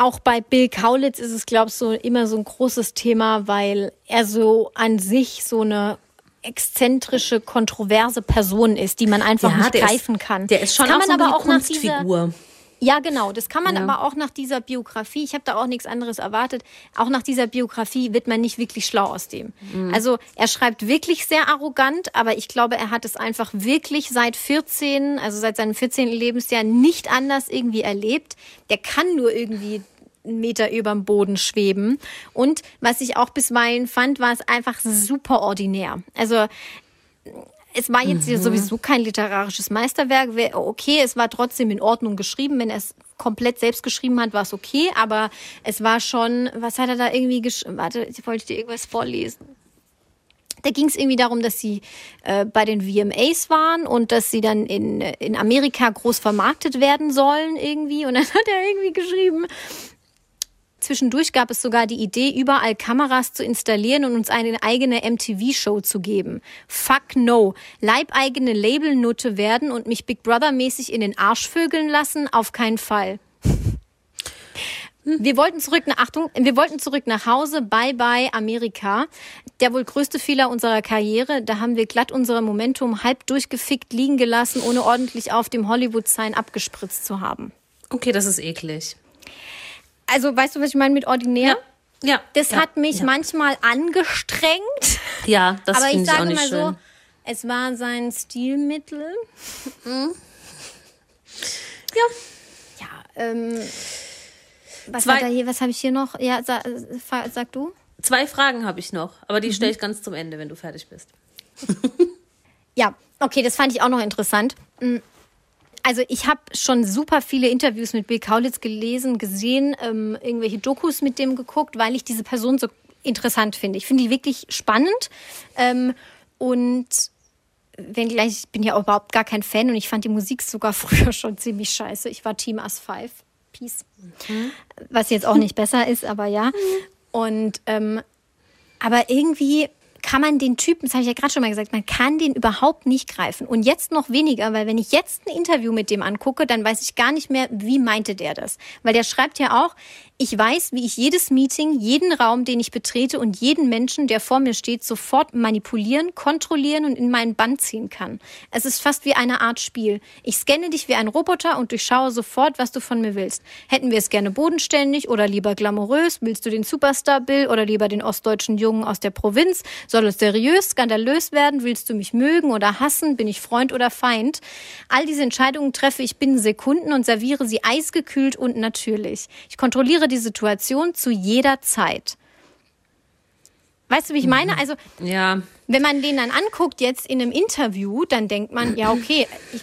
Auch bei Bill Kaulitz ist es, glaube ich, so immer so ein großes Thema, weil er so an sich so eine exzentrische, kontroverse Person ist, die man einfach ja, nicht greifen ist, kann. Der ist schon das kann man so aber auch Kunstfigur. Nach ja, genau. Das kann man ja. aber auch nach dieser Biografie, ich habe da auch nichts anderes erwartet, auch nach dieser Biografie wird man nicht wirklich schlau aus dem. Mhm. Also er schreibt wirklich sehr arrogant, aber ich glaube, er hat es einfach wirklich seit 14, also seit seinem 14. Lebensjahr nicht anders irgendwie erlebt. Der kann nur irgendwie einen Meter überm Boden schweben. Und was ich auch bisweilen fand, war es einfach super ordinär. Also es war jetzt mhm. sowieso kein literarisches Meisterwerk. Okay, es war trotzdem in Ordnung geschrieben. Wenn er es komplett selbst geschrieben hat, war es okay. Aber es war schon, was hat er da irgendwie geschrieben? Warte, ich wollte dir irgendwas vorlesen. Da ging es irgendwie darum, dass sie äh, bei den VMAs waren und dass sie dann in, in Amerika groß vermarktet werden sollen irgendwie. Und dann hat er irgendwie geschrieben, Zwischendurch gab es sogar die Idee, überall Kameras zu installieren und uns eine eigene MTV-Show zu geben. Fuck no. Leibeigene Labelnutte werden und mich Big Brother-mäßig in den Arsch vögeln lassen? Auf keinen Fall. Wir wollten zurück nach Achtung, wir wollten zurück nach Hause. Bye bye Amerika. Der wohl größte Fehler unserer Karriere. Da haben wir glatt unser Momentum halb durchgefickt liegen gelassen, ohne ordentlich auf dem Hollywood-Sign abgespritzt zu haben. Okay, das ist eklig. Also, weißt du, was ich meine mit ordinär? Ja. Ja. Das ja, hat mich ja. manchmal angestrengt. Ja, das Aber ich sage mal schön. so, es war sein Stilmittel. ja. Ja, ähm, was, was habe ich hier noch? Ja, sa, fa- sag du. Zwei Fragen habe ich noch, aber Mhm. die stelle ich ganz zum Ende, wenn du fertig bist. Ja, okay, das fand ich auch noch interessant. Also ich habe schon super viele Interviews mit Bill Kaulitz gelesen, gesehen, ähm, irgendwelche Dokus mit dem geguckt, weil ich diese Person so interessant finde. Ich finde die wirklich spannend ähm, und wenngleich ich bin ja auch überhaupt gar kein Fan und ich fand die Musik sogar früher schon ziemlich scheiße. Ich war Team As 5. Peace. Was jetzt auch nicht besser ist, aber ja. Und ähm, aber irgendwie kann man den Typen, das habe ich ja gerade schon mal gesagt, man kann den überhaupt nicht greifen. Und jetzt noch weniger, weil wenn ich jetzt ein Interview mit dem angucke, dann weiß ich gar nicht mehr, wie meinte der das. Weil der schreibt ja auch, ich weiß, wie ich jedes Meeting, jeden Raum, den ich betrete und jeden Menschen, der vor mir steht, sofort manipulieren, kontrollieren und in meinen Bann ziehen kann. Es ist fast wie eine Art Spiel. Ich scanne dich wie ein Roboter und durchschaue sofort, was du von mir willst. Hätten wir es gerne bodenständig oder lieber glamourös? Willst du den Superstar Bill oder lieber den ostdeutschen Jungen aus der Provinz? Soll es seriös, skandalös werden? Willst du mich mögen oder hassen? Bin ich Freund oder Feind? All diese Entscheidungen treffe ich binnen Sekunden und serviere sie eisgekühlt und natürlich. Ich kontrolliere die Situation zu jeder Zeit. Weißt du, wie ich meine? Also, Ja. wenn man den dann anguckt jetzt in einem Interview, dann denkt man, ja, okay, ich,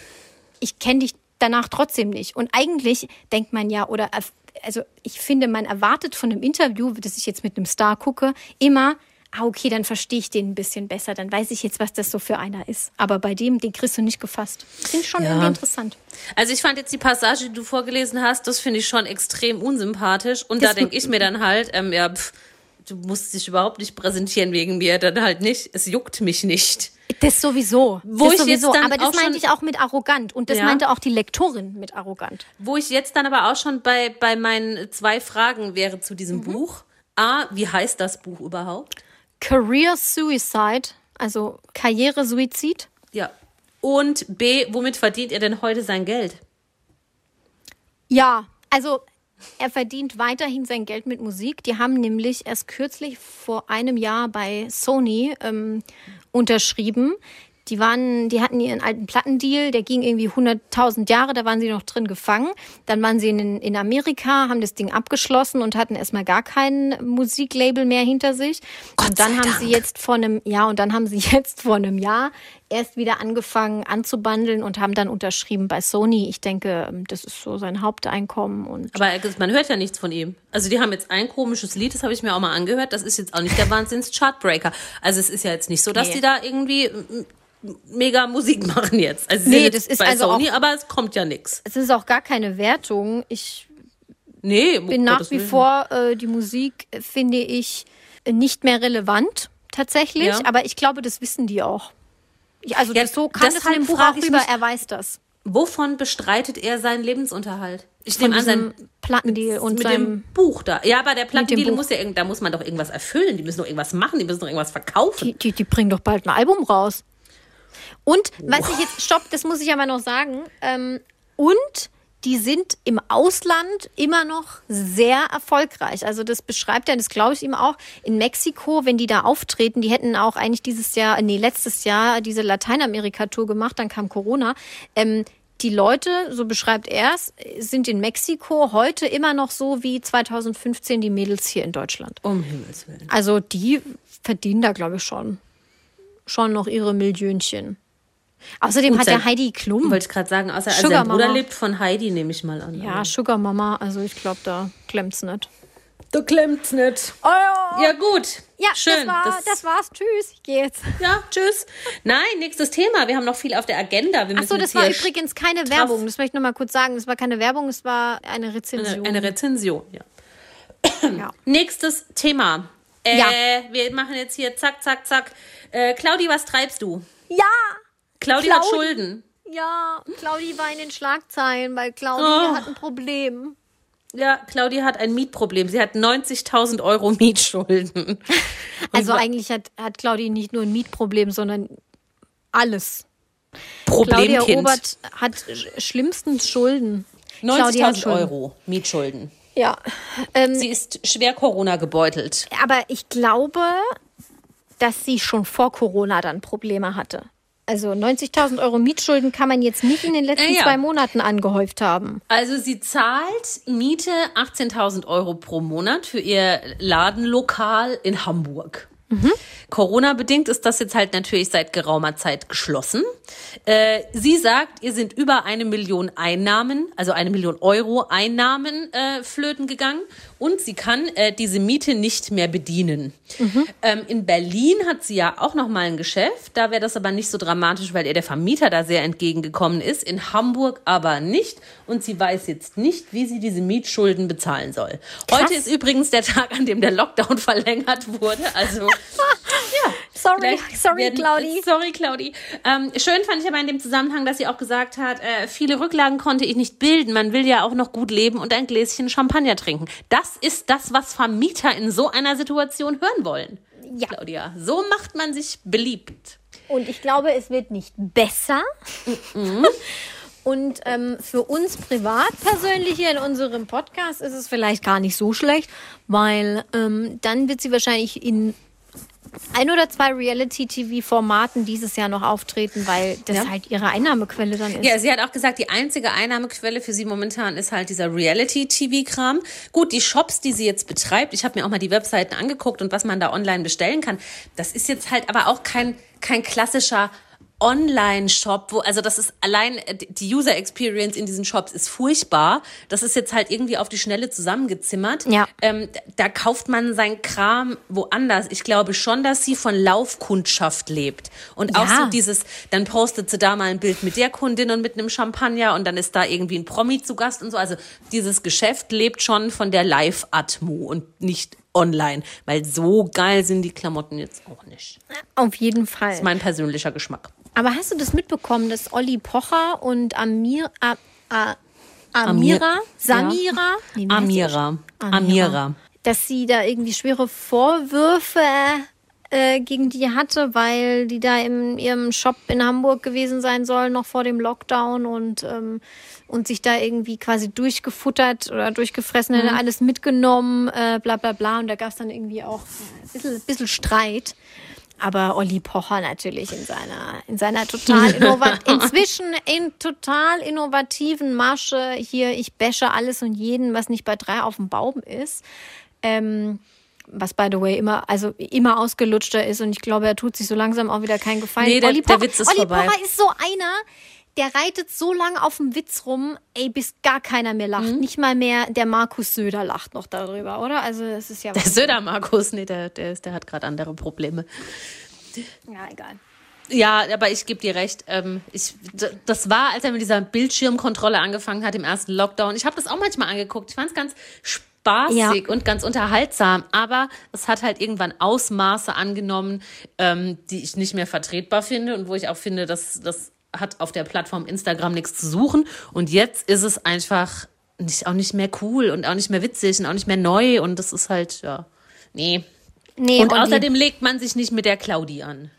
ich kenne dich danach trotzdem nicht. Und eigentlich denkt man ja, oder also ich finde, man erwartet von einem Interview, das ich jetzt mit einem Star gucke, immer, ah, okay, dann verstehe ich den ein bisschen besser, dann weiß ich jetzt, was das so für einer ist. Aber bei dem, den kriegst du nicht gefasst. Finde ich schon Ja. irgendwie interessant. Also ich fand jetzt die Passage, die du vorgelesen hast, das finde ich schon extrem unsympathisch. Und da Das- denke ich mir dann halt, ähm, ja, pff, du musst dich überhaupt nicht präsentieren wegen mir, dann halt nicht. Es juckt mich nicht. Das sowieso. Wo das ich jetzt sowieso. dann Aber das meinte ich auch mit arrogant. Und das Ja. meinte auch die Lektorin mit arrogant. Wo ich jetzt dann aber auch schon bei, bei meinen zwei Fragen wäre zu diesem Buch. A, wie heißt das Buch überhaupt? Career Suicide, also Karrieresuizid. Ja. Und B, womit verdient er denn heute sein Geld? Ja, also er verdient weiterhin sein Geld mit Musik. Die haben nämlich erst kürzlich vor einem Jahr bei Sony ähm, unterschrieben. Die waren, die hatten ihren alten Plattendeal, der ging irgendwie 100.000 Jahre, da waren sie noch drin gefangen. Dann waren sie in, in Amerika, haben das Ding abgeschlossen und hatten erstmal gar kein Musiklabel mehr hinter sich. und dann haben Dank. sie jetzt vor einem, ja, und dann haben sie jetzt vor einem Jahr erst wieder angefangen anzubandeln und haben dann unterschrieben bei Sony. Ich denke, ähm, das ist so sein Haupteinkommen und Aber er- man hört ja nichts von ihm. Also die haben jetzt ein komisches Lied, das habe ich mir auch mal angehört. Das ist jetzt auch nicht der Wahnsinns-Chartbreaker. Also es ist ja jetzt nicht so, dass Nee. die da irgendwie m- m- mega Musik machen jetzt. Also Nee, das ist bei also Sony, auch- aber es kommt ja nichts. es ist auch gar keine Wertung. Ich Nee, bin nach wie vor, äh, die Musik finde ich nicht mehr relevant, tatsächlich. Ja. Aber ich glaube, das wissen die auch. Ich, also Ja, so kam das in dem Buch auch rüber, mich- er weiß das. Wovon bestreitet er seinen Lebensunterhalt? Ich nehme an, sein Plattendeal und mit dem Buch da. Ja, aber der Plattendeal muss ja da muss man doch irgendwas erfüllen. Die müssen doch irgendwas machen, die müssen doch irgendwas verkaufen. Die, die, die bringen doch bald ein Album raus. Und was ich jetzt, stopp, das muss ich aber noch sagen. Ähm, und die sind im Ausland immer noch sehr erfolgreich. Also das beschreibt er, das glaube ich ihm auch. In Mexiko, wenn die da auftreten, die hätten auch eigentlich dieses Jahr, nee, letztes Jahr diese Lateinamerika-Tour gemacht, dann kam Corona. Ähm, die Leute, so beschreibt er es, sind in Mexiko heute immer noch so wie 2015 die Mädels hier in Deutschland. Um Himmels Willen. Also die verdienen da, glaube ich, schon, schon noch ihre Millionchen. Außerdem Gut, hat der sein- Heidi Klum. Wollte ich gerade sagen, außer Sugar sein Bruder Mama. lebt von Heidi, nehme ich mal an. Ja, Sugar Mama, also ich glaube, da klemmt's nicht. Du klemmt's nicht. Oh, ja, Ja, gut. ja Schön. das, war, das, war's. Tschüss, ich gehe jetzt. Ja, tschüss. Nein, nächstes Thema. Wir haben noch viel auf der Agenda. Wir Achso, das war übrigens keine Werbung. Das möchte ich noch mal kurz sagen. Das war keine Werbung, es war eine Rezension. eine, eine Rezension, ja. Ja. Nächstes Thema. Äh, Ja. Wir machen jetzt hier zack, zack, zack. Äh, Claudi, was treibst du? Ja! Claudi hat Claudi. Schulden. Ja, Claudi war in den Schlagzeilen, weil Claudi Oh. hat ein Problem. Ja, Claudi hat ein Mietproblem. Sie hat 90.000 Euro Mietschulden. Also eigentlich hat, hat Claudi nicht nur ein Mietproblem, sondern alles. Claudia Problemkind. Obert hat sch- schlimmstens Schulden. Claudia hat 90.000 Schulden. Euro Mietschulden. Ja. Ähm, Sie ist schwer Corona gebeutelt. aber ich glaube, dass sie schon vor Corona dann Probleme hatte. Also 90.000 Euro Mietschulden kann man jetzt nicht in den letzten ja. zwei Monaten angehäuft haben. Also sie zahlt Miete 18.000 Euro pro Monat für ihr Ladenlokal in Hamburg. Corona-bedingt ist das jetzt halt natürlich seit geraumer Zeit geschlossen. Äh, sie sagt, ihr sind über eine Million Einnahmen, also eine Million Euro Einnahmen äh, flöten gegangen und sie kann äh, diese Miete nicht mehr bedienen. Ähm, in Berlin hat sie ja auch noch mal ein Geschäft. Da wäre das aber nicht so dramatisch, weil ihr der Vermieter da sehr entgegengekommen ist. In Hamburg aber nicht. Und sie weiß jetzt nicht, wie sie diese Mietschulden bezahlen soll. Heute ist übrigens der Tag, an dem der Lockdown verlängert wurde. Also Sorry, Vielleicht sorry, werden- Claudi. Sorry, Claudi. Ähm, schön fand ich aber in dem Zusammenhang, dass sie auch gesagt hat, äh, viele Rücklagen konnte ich nicht bilden. Man will ja auch noch gut leben und ein Gläschen Champagner trinken. Das ist das, was Vermieter in so einer Situation hören wollen. Ja. Claudia, so macht man sich beliebt. Und ich glaube, es wird nicht besser. Und ähm, für uns privat persönlich hier in unserem Podcast ist es vielleicht gar nicht so schlecht, weil ähm, dann wird sie wahrscheinlich in ein oder zwei Reality-TV-Formaten dieses Jahr noch auftreten, weil das Ja. halt ihre Einnahmequelle dann ist. Ja, sie hat auch gesagt, die einzige Einnahmequelle für sie momentan ist halt dieser Reality-TV-Kram. Gut, die Shops, die sie jetzt betreibt, ich habe mir auch mal die Webseiten angeguckt und was man da online bestellen kann, das ist jetzt halt aber auch kein, kein klassischer Online-Shop, wo, also das ist allein, äh, die User Experience in diesen Shops ist furchtbar. Das ist jetzt halt irgendwie auf die Schnelle zusammengezimmert. Ja. Ähm, da kauft man sein Kram woanders. Ich glaube schon, dass sie von Laufkundschaft lebt. Und auch Ja. so dieses, dann postet sie da mal ein Bild mit der Kundin und mit einem Champagner und dann ist da irgendwie ein Promi zu Gast und so. Also dieses Geschäft lebt schon von der Live-Atmo und nicht online. Weil so geil sind die Klamotten jetzt auch nicht. Auf jeden Fall. Das ist mein persönlicher Geschmack. Aber hast du das mitbekommen, dass Olli Pocher und Amir, A, A, Amir- Amira, Samira, Nee, wie heißt die? Amira. Amira. dass sie da irgendwie schwere Vorwürfe äh, gegen die hatte, weil die da in ihrem Shop in Hamburg gewesen sein soll, noch vor dem Lockdown und, ähm, und sich da irgendwie quasi durchgefuttert oder durchgefressen hätte, alles mitgenommen, äh, bla bla bla. Und da gab es dann irgendwie auch ein bisschen, bisschen Streit. Aber Olli Pocher natürlich in seiner, in seiner total inzwischen in total innovativen Masche hier, ich bashe alles und jeden, was nicht bei drei auf dem Baum ist. Ähm, was by the way immer, also immer ausgelutschter ist und ich glaube, er tut sich so langsam auch wieder keinen Gefallen. Nee, der- Olli der Pocher, Witz ist Olli vorbei. Pocher ist so einer, der reitet so lange auf dem Witz rum, ey, bis gar keiner mehr Mhm. lacht. Nicht mal mehr der Markus Söder lacht noch darüber, oder? Also es ist ja Der Söder Markus, nee, der, der, ist, der hat gerade andere Probleme. ja egal. Ja, aber ich gebe dir recht. Ähm, ich, das war, als er mit dieser Bildschirmkontrolle angefangen hat im ersten Lockdown. Ich habe das auch manchmal angeguckt. Ich fand es ganz spaßig Ja. und ganz unterhaltsam. Aber es hat halt irgendwann Ausmaße angenommen, ähm, die ich nicht mehr vertretbar finde und wo ich auch finde, dass das hat auf der Plattform Instagram nichts zu suchen. Und jetzt ist es einfach nicht, auch nicht mehr cool und auch nicht mehr witzig und auch nicht mehr neu. Und das ist halt, ja, nee. Nee, Und Olli- außerdem legt man sich nicht mit der Claudi an.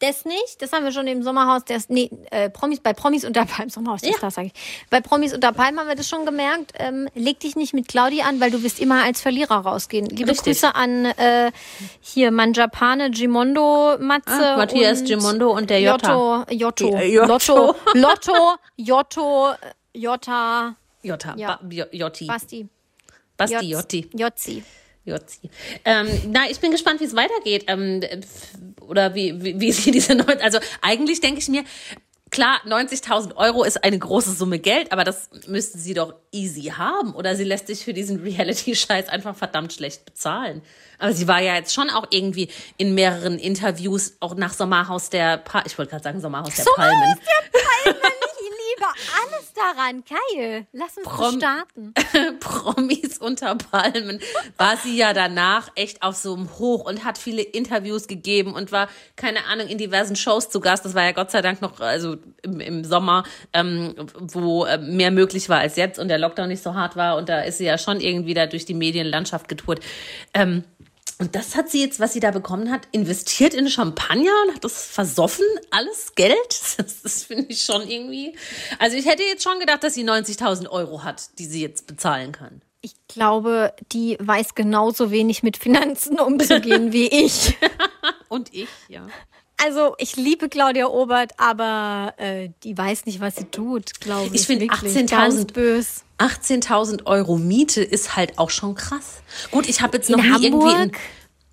Das nicht, das haben wir schon im Sommerhaus, der nee, äh, Promis, bei Promis unter Palmen, Sommerhaus der Ja. Stars, sag ich. Bei Promis unter Palmen haben wir das schon gemerkt. Ähm, leg dich nicht mit Claudi an, weil du wirst immer als Verlierer rausgehen. Liebe Richtig. Grüße an äh, hier Manjapane, Gimondo, Matze Ah, Matthias und Gimondo und der Jota. Jotto, Jotto, äh, Jotto. Lotto, Lotto, Jotto, äh, Jota, Jota, Ja. Jotti. Basti, Basti Jotz- Jotti. Jotzi. Jotzi. Ähm, na, ich bin gespannt, wie es weitergeht. Ähm, oder wie, wie, wie sie diese neun, also eigentlich denke ich mir, klar, 90.000 Euro ist eine große Summe Geld, aber das müsste sie doch easy haben. Oder sie lässt sich für diesen Reality-Scheiß einfach verdammt schlecht bezahlen. Aber sie war ja jetzt schon auch irgendwie in mehreren Interviews, auch nach Sommerhaus der, pa ich wollte gerade sagen Sommerhaus der Palmen. Ich liebe alles da daran, Kai. Lass uns Prom- starten. Promis unter Palmen war sie ja danach echt auf so einem Hoch und hat viele Interviews gegeben und war, keine Ahnung, in diversen Shows zu Gast. Das war ja Gott sei Dank noch, also im, im Sommer, ähm, wo äh, mehr möglich war als jetzt und der Lockdown nicht so hart war. Und da ist sie ja schon irgendwie da durch die Medienlandschaft getourt. Ähm, und das hat sie jetzt, was sie da bekommen hat, investiert in Champagner und hat das versoffen, alles Geld. Das, das finde ich schon irgendwie. Also ich hätte jetzt schon gedacht, dass sie 90.000 Euro hat, die sie jetzt bezahlen kann. Ich glaube, die weiß genauso wenig mit Finanzen umzugehen wie ich. Und ich, ja. Also, ich liebe Claudia Obert, aber äh, die weiß nicht, was sie tut, glaube ich. Ich finde wirklich. 18.000 Ganz bös. 18.000 Euro Miete ist halt auch schon krass. Gut, ich habe jetzt noch In nie irgendwie einen, Hamburg?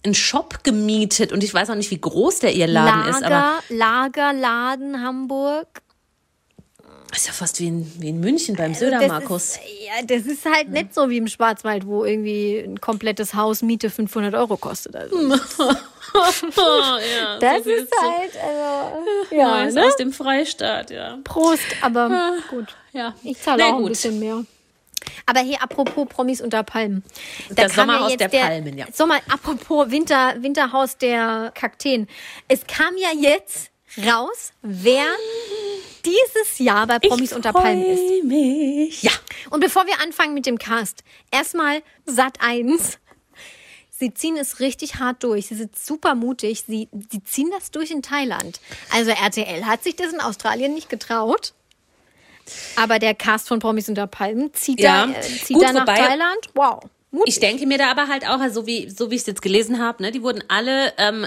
einen Shop gemietet und ich weiß auch nicht, wie groß der ihr Laden ist, aber Lager, Lagerladen Hamburg. ist ja fast wie in, wie in München beim Das Söder-Markus. ist, ja, das ist halt nicht so wie im Schwarzwald, wo irgendwie ein komplettes Haus Miete 500 Euro kostet. Also, ja, das ist halt, also, ja, Neues ne? aus dem Freistaat, ja. Prost, aber gut. ja. Ich zahle Na auch ein gut. bisschen mehr. Aber hier, apropos Promis unter Palmen. Das kam Sommerhaus jetzt der Palmen, ja. Sommer, apropos Winter, Winterhaus der Kakteen. Es kam ja jetzt raus, wer dieses Jahr bei Promis unter Palmen ist. mich. Ja. Und bevor wir anfangen mit dem Cast, erstmal Sat 1. Sie ziehen es richtig hart durch. Sie sind super mutig. Sie, sie ziehen das durch in Thailand. Also RTL hat sich das in Australien nicht getraut. Aber der Cast von Promis unter Palmen zieht Ja. da, äh, zieht Gut, da nach Thailand. Wow. Mutig. Ich denke mir da aber halt auch, also so wie, so wie ich es jetzt gelesen habe, ne, die wurden alle ähm,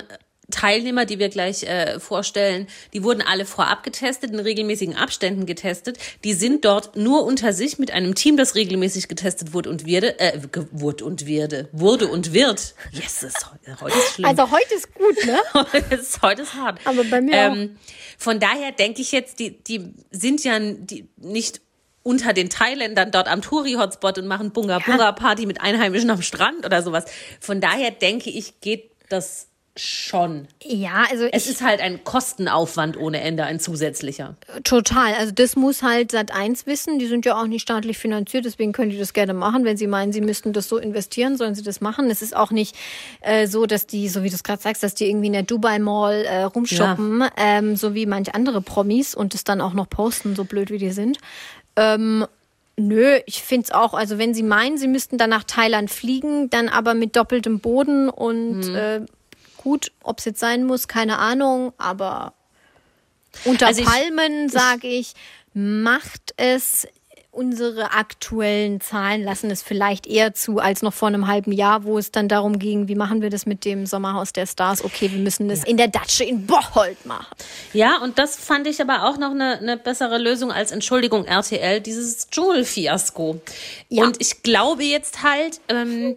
Teilnehmer, die wir gleich äh, vorstellen, die wurden alle vorab getestet, in regelmäßigen Abständen getestet. Die sind dort nur unter sich mit einem Team, das regelmäßig getestet wurde und werde, äh, wurde und werde, wurde und wird. Yes, ist, heu- heute ist schlimm. Also heute ist gut, ne? Es ist heute ist hart. Aber bei mir ähm, Von daher denke ich jetzt, die, die sind ja die, nicht unter den Thailändern dort am Touri-Hotspot und machen Bunga-Bunga-Party mit Einheimischen am Strand oder sowas. Von daher denke ich, geht das schon. Ja, also Es ist halt ein Kostenaufwand ohne Ende, ein zusätzlicher. total. Also das muss halt Sat 1 wissen. Die sind ja auch nicht staatlich finanziert, deswegen können die das gerne machen. Wenn sie meinen, sie müssten das so investieren, sollen sie das machen. Es ist auch nicht äh, so, dass die, so wie du es gerade sagst, dass die irgendwie in der Dubai Mall äh, rumshoppen, ähm, so wie manche andere Promis und es dann auch noch posten, so blöd wie die sind. Ähm, Nö, ich find's auch. Also wenn Sie meinen, Sie müssten dann nach Thailand fliegen, dann aber mit doppeltem Boden und äh, gut, ob es jetzt sein muss, keine Ahnung, aber unter Also Palmen, sage ich, macht es unsere aktuellen Zahlen lassen es vielleicht eher zu als noch vor einem halben Jahr, wo es dann darum ging, wie machen wir das mit dem Sommerhaus der Stars? Okay, wir müssen das in der Datsche in Bocholt machen. Ja, und das fand ich aber auch noch eine, eine bessere Lösung als Entschuldigung RTL, dieses Dschungel-Fiasko. Ja. Und ich glaube jetzt halt, ähm,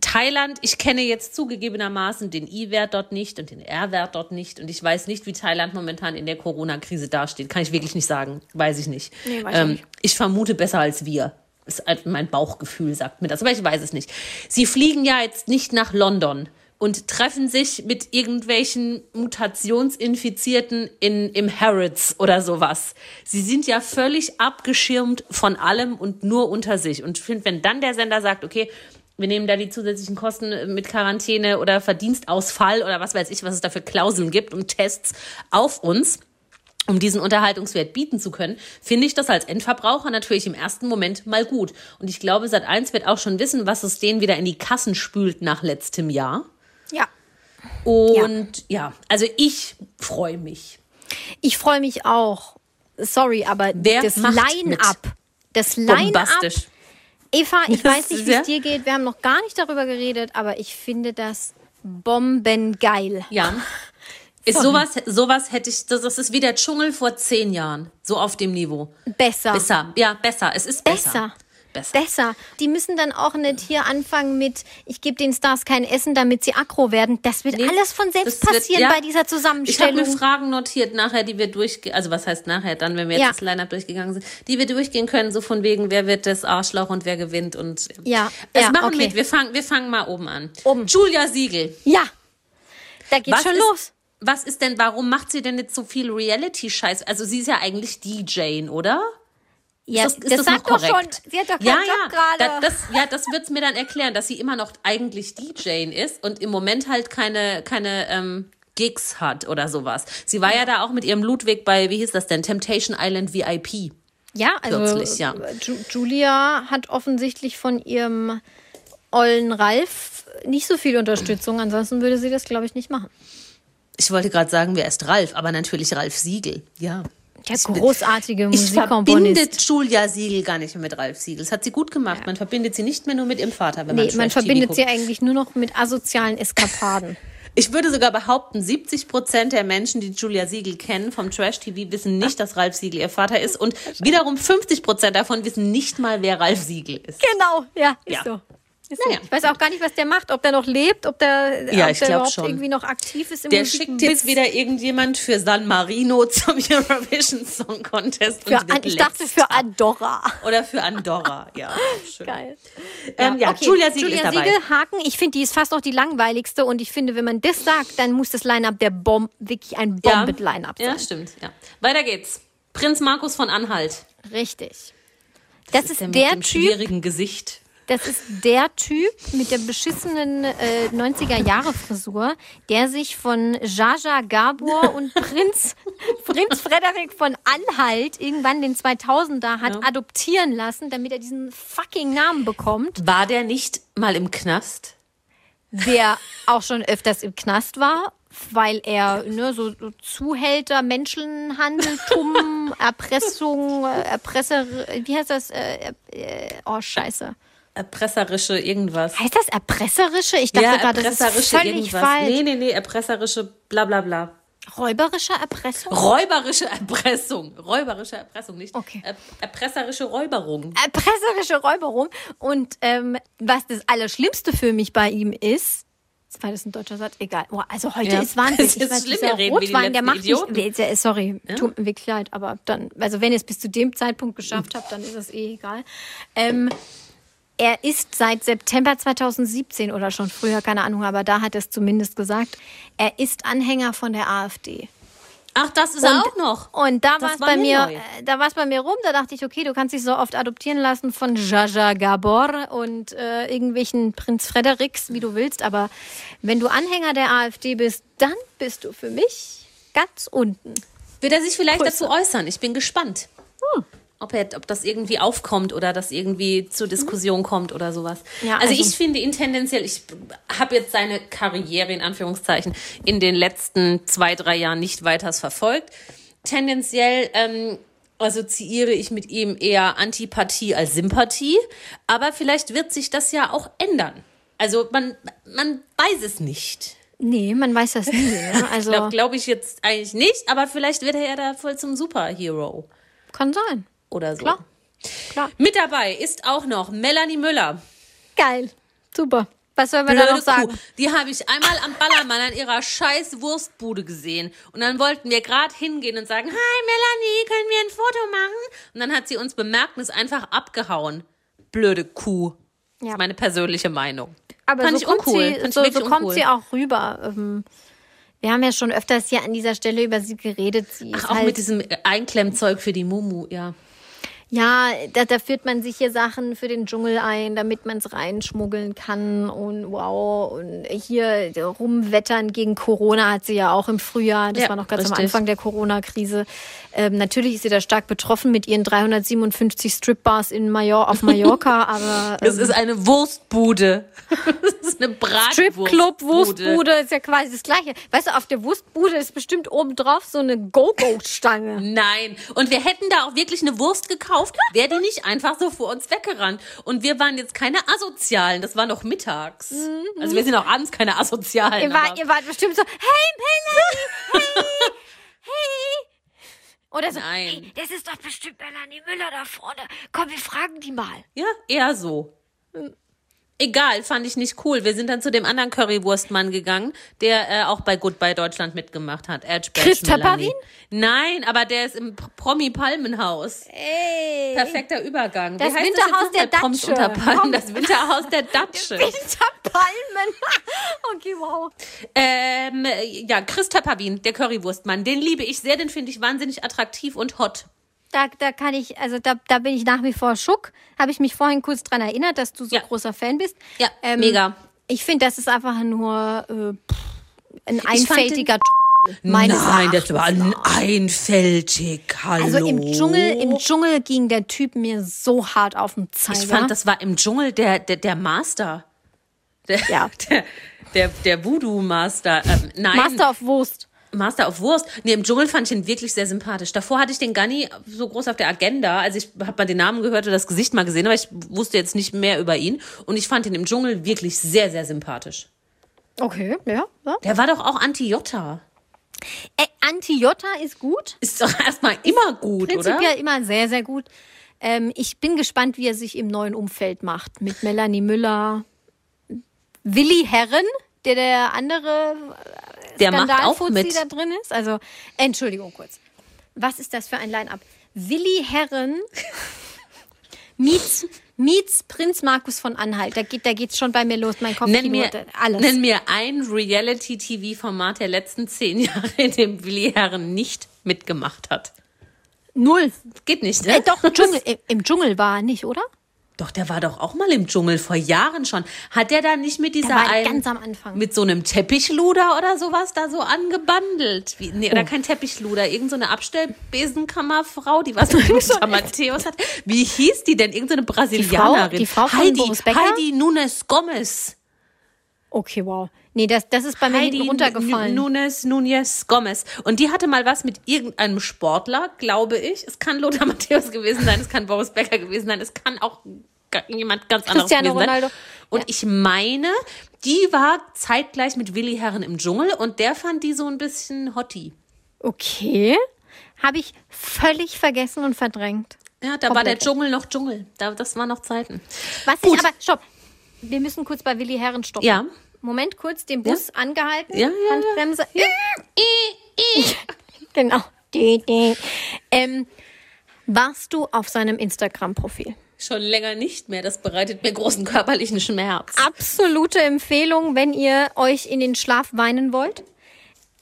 Thailand, ich kenne jetzt zugegebenermaßen den I-Wert dort nicht und den R-Wert dort nicht. Und ich weiß nicht, wie Thailand momentan in der Corona-Krise dasteht. Kann ich wirklich nicht sagen. Weiß ich nicht. Nee, weiß ich ähm, nicht. ich vermute besser als wir. Ist halt mein Bauchgefühl sagt mir das, aber ich weiß es nicht. Sie fliegen ja jetzt nicht nach London und treffen sich mit irgendwelchen Mutationsinfizierten in, im Harrods oder sowas. Sie sind ja völlig abgeschirmt von allem und nur unter sich. Und ich finde, wenn dann der Sender sagt, okay, wir nehmen da die zusätzlichen Kosten mit Quarantäne oder Verdienstausfall oder was weiß ich, was es da für Klauseln gibt und Tests auf uns, um diesen Unterhaltungswert bieten zu können, finde ich das als Endverbraucher natürlich im ersten Moment mal gut. Und ich glaube, Sat1 wird auch schon wissen, was es denen wieder in die Kassen spült nach letztem Jahr. Ja. Und ja, also ich freue mich. Ich freue mich auch. Sorry, aber Wer das Line-Up. Das Line-Up. Eva, ich Das weiß nicht, wie es dir geht. Wir haben noch gar nicht darüber geredet, aber ich finde das bombengeil. Ja. Ist sowas, sowas hätte ich, das, das ist wie der Dschungel vor zehn Jahren. So auf dem Niveau. Besser. Besser. Ja, besser. Es ist besser. Besser. Besser. Besser. Die müssen dann auch nicht hier anfangen mit, ich gebe den Stars kein Essen, damit sie aggro werden. Das wird Nee, alles von selbst das wird- passieren ja. bei dieser Ich habe Zusammenstellung. mir Fragen notiert nachher, die wir durchgehen, also was heißt nachher, dann, wenn wir jetzt Ja. das Line-Up durchgegangen sind, die wir durchgehen können, so von wegen, wer wird das Arschloch und wer gewinnt und Ja, Das ja, machen okay. wir. Wir fangen, wir fangen mal oben an. Oben. Julia Siegel. ja, da geht's Was schon ist, los. Was ist denn, warum macht sie denn jetzt so viel Reality-Scheiß? Also sie ist ja eigentlich DJ, oder? Ja, ist das, ist das das sagt doch schon, sie hat doch keinen ja, Job ja, gerade. Da, das, ja, das wird's mir dann erklären, dass sie immer noch eigentlich DJ ist und im Moment halt keine, keine ähm, Gigs hat oder sowas. Sie war ja da auch mit ihrem Ludwig bei, wie hieß das denn, Temptation Island VIP. Ja, also Kürzlich, ja. Ju Julia hat offensichtlich von ihrem ollen Ralf nicht so viel Unterstützung. Ansonsten würde sie das, glaube ich, nicht machen. Ich wollte gerade sagen, wer ist Ralf, aber natürlich Ralf Siegel, ja. Der großartige Ich verbinde. Julia Siegel gar nicht mehr mit Ralf Siegel. Das hat sie gut gemacht. Man verbindet sie nicht mehr nur mit ihrem Vater, wenn Nee, man man verbindet sie eigentlich nur noch mit asozialen Eskapaden. Ich würde sogar behaupten, 70 Prozent der Menschen, die Julia Siegel kennen vom Trash-TV, wissen nicht, dass Ralf Siegel ihr Vater ist. Und wiederum 50 Prozent davon wissen nicht mal, wer Ralf Siegel ist. genau, ja, ist Ja. so. Naja. Ich weiß auch gar nicht, was der macht, ob der noch lebt, ob der, Ja, ob der überhaupt schon. irgendwie noch aktiv ist im Der Musik- schickt jetzt wieder irgendjemand für San Marino zum Eurovision Song Contest. für, an, ich dachte für Andorra. Oder für Andorra, ja. Schön. Geil. Ähm, ja, okay. Julia Siegel Julia ist dabei. Siegel, Haken. Ich finde, die ist fast noch die langweiligste. Und ich finde, wenn man das sagt, dann muss das Line-Up der Bomb wirklich ein. Bombet-Line-Up sein. Ja, stimmt. Ja. Weiter geht's. Prinz Markus von Anhalt. Richtig. Das ist, Der mit der dem Typ, schwierigen Gesicht. Das ist der Typ mit der beschissenen äh, 90er-Jahre-Frisur, der sich von Jaja Gabor und Prinz, Prinz Frederik von Anhalt irgendwann den 2000er hat adoptieren lassen, damit er diesen fucking Namen bekommt. War der nicht mal im Knast? der auch schon öfters im Knast war, weil er ne, so, so Zuhälter, Menschenhandeltum, Erpressung, äh, Erpresser, wie heißt das? Äh, äh, oh, scheiße. Erpresserische irgendwas. Heißt das erpresserische? Ich dachte ja, gerade, das ist erpresserische völlig irgendwas. falsch. Nee, nee, nee, erpresserische bla bla bla. Räuberische Erpressung? Räuberische Erpressung. Räuberische Erpressung, nicht Okay. er erpresserische Räuberung. Erpresserische Räuberung. Und ähm, was das Allerschlimmste für mich bei ihm ist, war das ein deutscher Satz? Egal. Oh, also heute Ja. ist Wahnsinn. Das ist Ich weiß, schlimm, dieser Rotwein, der macht Idioten. mich. Sorry, tut mir wirklich leid, aber dann, also wenn ihr es bis zu dem Zeitpunkt geschafft habt, dann ist es eh egal. Ähm, er ist seit September 2017 oder schon früher, keine Ahnung, aber da hat er es zumindest gesagt, er ist Anhänger von der AfD. Ach, das ist er auch noch. Und da war es bei mir mir, neu. äh, da war es bei mir rum. Da dachte ich, okay, du kannst dich so oft adoptieren lassen von Jaja Gabor und äh, irgendwelchen Prinz Frederiks, wie du willst. Aber wenn du Anhänger der AfD bist, dann bist du für mich ganz unten. Wird er sich vielleicht Grüße. dazu äußern? Ich bin gespannt. Hm. Ob, er, ob das irgendwie aufkommt oder das irgendwie zur Diskussion kommt oder sowas. Ja, also, also- ich finde ihn tendenziell, ich habe jetzt seine Karriere in Anführungszeichen in den letzten zwei, drei Jahren nicht weiters verfolgt. Tendenziell ähm, assoziiere ich mit ihm eher Antipathie als Sympathie, aber vielleicht wird sich das ja auch ändern. Also man, man weiß es nicht. Nee, man weiß das nie. Ne? Also Glaube glaub ich jetzt eigentlich nicht, aber vielleicht wird er ja da voll zum Superhero kann sein. Oder so. Klar. Klar. Mit dabei ist auch noch Melanie Müller. Geil. Super. Was soll man da noch sagen? Kuh. Die habe ich einmal am Ballermann an ihrer scheiß Wurstbude gesehen. Und dann wollten wir gerade hingehen und sagen, hi Melanie, können wir ein Foto machen? Und dann hat sie uns bemerkt und ist einfach abgehauen. Blöde Kuh. Das Ja. ist meine persönliche Meinung. Aber Fand so ich kommt, uncool. sie, Fand ich so, so kommt uncool. sie auch rüber. Ähm, Wir haben ja schon öfters hier an dieser Stelle über sie geredet. Sie Ach, auch halt, mit diesem Einklemmzeug für die Mumu, ja. Ja, da, da führt man sich hier Sachen für den Dschungel ein, damit man es reinschmuggeln kann. Und wow, und hier rumwettern gegen Corona hat sie ja auch im Frühjahr. Das Ja, war noch ganz am richtig. Anfang der Corona-Krise. Ähm, natürlich ist sie da stark betroffen mit ihren 357 Strip-Bars in Major auf Mallorca, aber Das ähm, ist eine Wurstbude. Das ist eine Bratwurstbude. Stripclub, Wurstbude ist ja quasi das Gleiche. Weißt du, auf der Wurstbude ist bestimmt obendrauf so eine Go-Go-Stange. Nein. Und wir hätten da auch wirklich eine Wurst gekauft, wäre die nicht einfach so vor uns weggerannt. Und wir waren jetzt keine Asozialen, das war noch mittags. Also wir sind auch abends keine Asozialen. Mhm. Ihr wart, aber- ihr wart bestimmt so, hey Melanie, hey, hey. Oder so, Nein. hey, das ist doch bestimmt Melanie Müller da vorne. Komm, wir fragen die mal. ja, eher so. Egal, fand ich nicht cool. Wir sind dann zu dem anderen Currywurstmann gegangen, der äh, auch bei Goodbye Deutschland mitgemacht hat. Edge Badge Chris. Töpperwien? Nein, aber der ist im Promi-Palmenhaus. Ey. Perfekter Übergang. Das Winterhaus das der Datsche. Palmen? Das Winterhaus der Datsche. Winterpalmen. okay, wow. Ähm, ja, Chris Töpperwien, der Currywurstmann, den liebe ich sehr, den finde ich wahnsinnig attraktiv und hot. Da, da kann ich, also da, da bin ich nach wie vor schock. Habe ich mich vorhin kurz dran erinnert, dass du so Ja. großer Fan bist. Ja, Ähm, mega. Ich finde, das ist einfach nur äh, pff, ein einfältiger meines Nein, das Erachtens war nach. einfältig. Hallo. Also im Dschungel, im Dschungel ging der Typ mir so hart auf den Zeiger. Ich fand, das war im Dschungel der, der, der Master. Der, Ja. der, der, der Voodoo-Master. Ähm, nein, Master of Wurst. Master of Wurst. Nee, im Dschungel fand ich ihn wirklich sehr sympathisch. Davor hatte ich den Ganni so groß auf der Agenda. Also ich habe mal den Namen gehört oder das Gesicht mal gesehen, aber ich wusste jetzt nicht mehr über ihn. Und ich fand ihn im Dschungel wirklich sehr, sehr sympathisch. Okay, ja. ja. Der war doch auch Anti-Jota. Äh, Anti-Jota ist gut. Ist doch erstmal immer gut, oder? Prinzipiell immer sehr, sehr gut. Ähm, ich bin gespannt, wie er sich im neuen Umfeld macht. Mit Melanie Müller, Willi Herren, der der andere Der macht auch mit. da drin ist. Also, Entschuldigung kurz. Was ist das für ein Line-Up? Willi Herren meets, meets Prinz Markus von Anhalt. Da geht da geht's schon bei mir los. Mein Kopf Nenn mir, alles. nenn mir ein Reality-TV-Format der letzten zehn Jahre, in dem Willi Herren nicht mitgemacht hat. Null. Geht nicht, ne? Äh, doch, Dschungel, im- im Dschungel war er nicht, oder? Doch, der war doch auch mal im Dschungel, vor Jahren schon. Hat der da nicht mit dieser einen, ganz am Anfang. mit so einem Teppichluder oder sowas da so angebandelt? Wie, nee, Oh. oder kein Teppichluder, irgend so eine Abstellbesenkammerfrau, die was mit Matthäus hat. Wie hieß die denn? Irgend so eine Brasilianerin. die Frau von Heidi, Boris Becker? Heidi Nunes Gomez. Okay, wow. Nee, das, das ist bei mir hinten runtergefallen. Nu- Nunes, Nunes Gomez. Und die hatte mal was mit irgendeinem Sportler, glaube ich. Es kann Lothar Matthäus gewesen sein, es kann Boris Becker gewesen sein, es kann auch jemand ganz anderes Cristiano Ronaldo. sein. Und ich meine, die war zeitgleich mit Willi Herren im Dschungel und der fand die so ein bisschen hottie. Okay. Habe ich völlig vergessen und verdrängt. Ja, da war der. Dschungel noch Dschungel. Da, das war noch Zeiten. Was Gut. ich aber, stopp. Wir müssen kurz bei Willi Herren stoppen. Ja. Moment, kurz den Bus angehalten. Ja, ja, ja. Handbremse. genau. Die, die. Ähm, warst du auf seinem Instagram-Profil? Schon länger nicht mehr. Das bereitet mir großen körperlichen Schmerz. Absolute Empfehlung, wenn ihr euch in den Schlaf weinen wollt.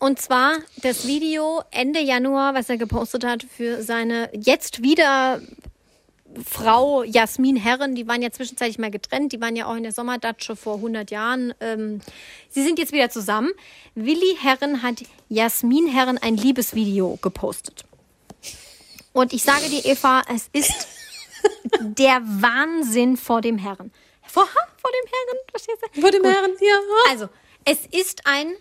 Und zwar das Video Ende Januar, was er gepostet hat für seine jetzt wieder Frau Jasmin Herren. Die waren ja zwischenzeitlich mal getrennt. Die waren ja auch in der Sommerdatsche vor 100 Jahren. Ähm, sie sind jetzt wieder zusammen. Willi Herren hat Jasmin Herren ein Liebesvideo gepostet. Und ich sage dir, Eva, es ist der Wahnsinn vor dem Herren. Vor, vor dem Herren, verstehst du? Vor dem Gut. Herren, ja. Also, es ist ein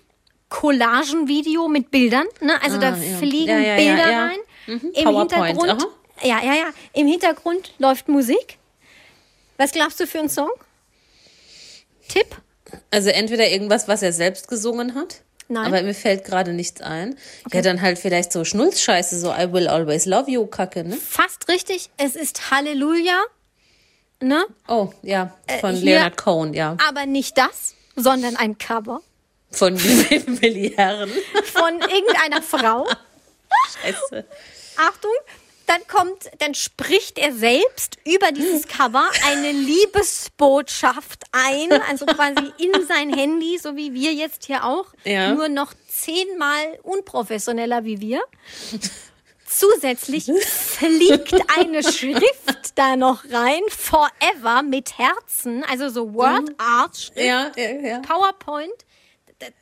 Collagenvideo mit Bildern. Ne? Also da Ah, ja. fliegen Ja, ja, Bilder rein. Mhm. Im PowerPoint, Hintergrund, aha. ja, ja, ja. Im Hintergrund läuft Musik. Was glaubst du für einen Song? Tipp? Also entweder irgendwas, was er selbst gesungen hat. Nein. Aber mir fällt gerade nichts ein. Ja, dann halt vielleicht so Schnulzscheiße, so I will always love you Kacke, ne? Fast richtig. Es ist Halleluja. Ne? Oh, ja, von hier- Leonard Cohen, ja. Aber nicht das, sondern ein Cover Von Willi Herren. von irgendeiner Frau. Scheiße. Achtung, dann kommt, dann spricht er selbst über dieses Cover eine Liebesbotschaft ein, also quasi in sein Handy, so wie wir jetzt hier auch, Ja. nur noch zehnmal unprofessioneller wie wir. Zusätzlich fliegt eine Schrift da noch rein, Forever mit Herzen, also so Word Art Schrift, Ja, ja. PowerPoint,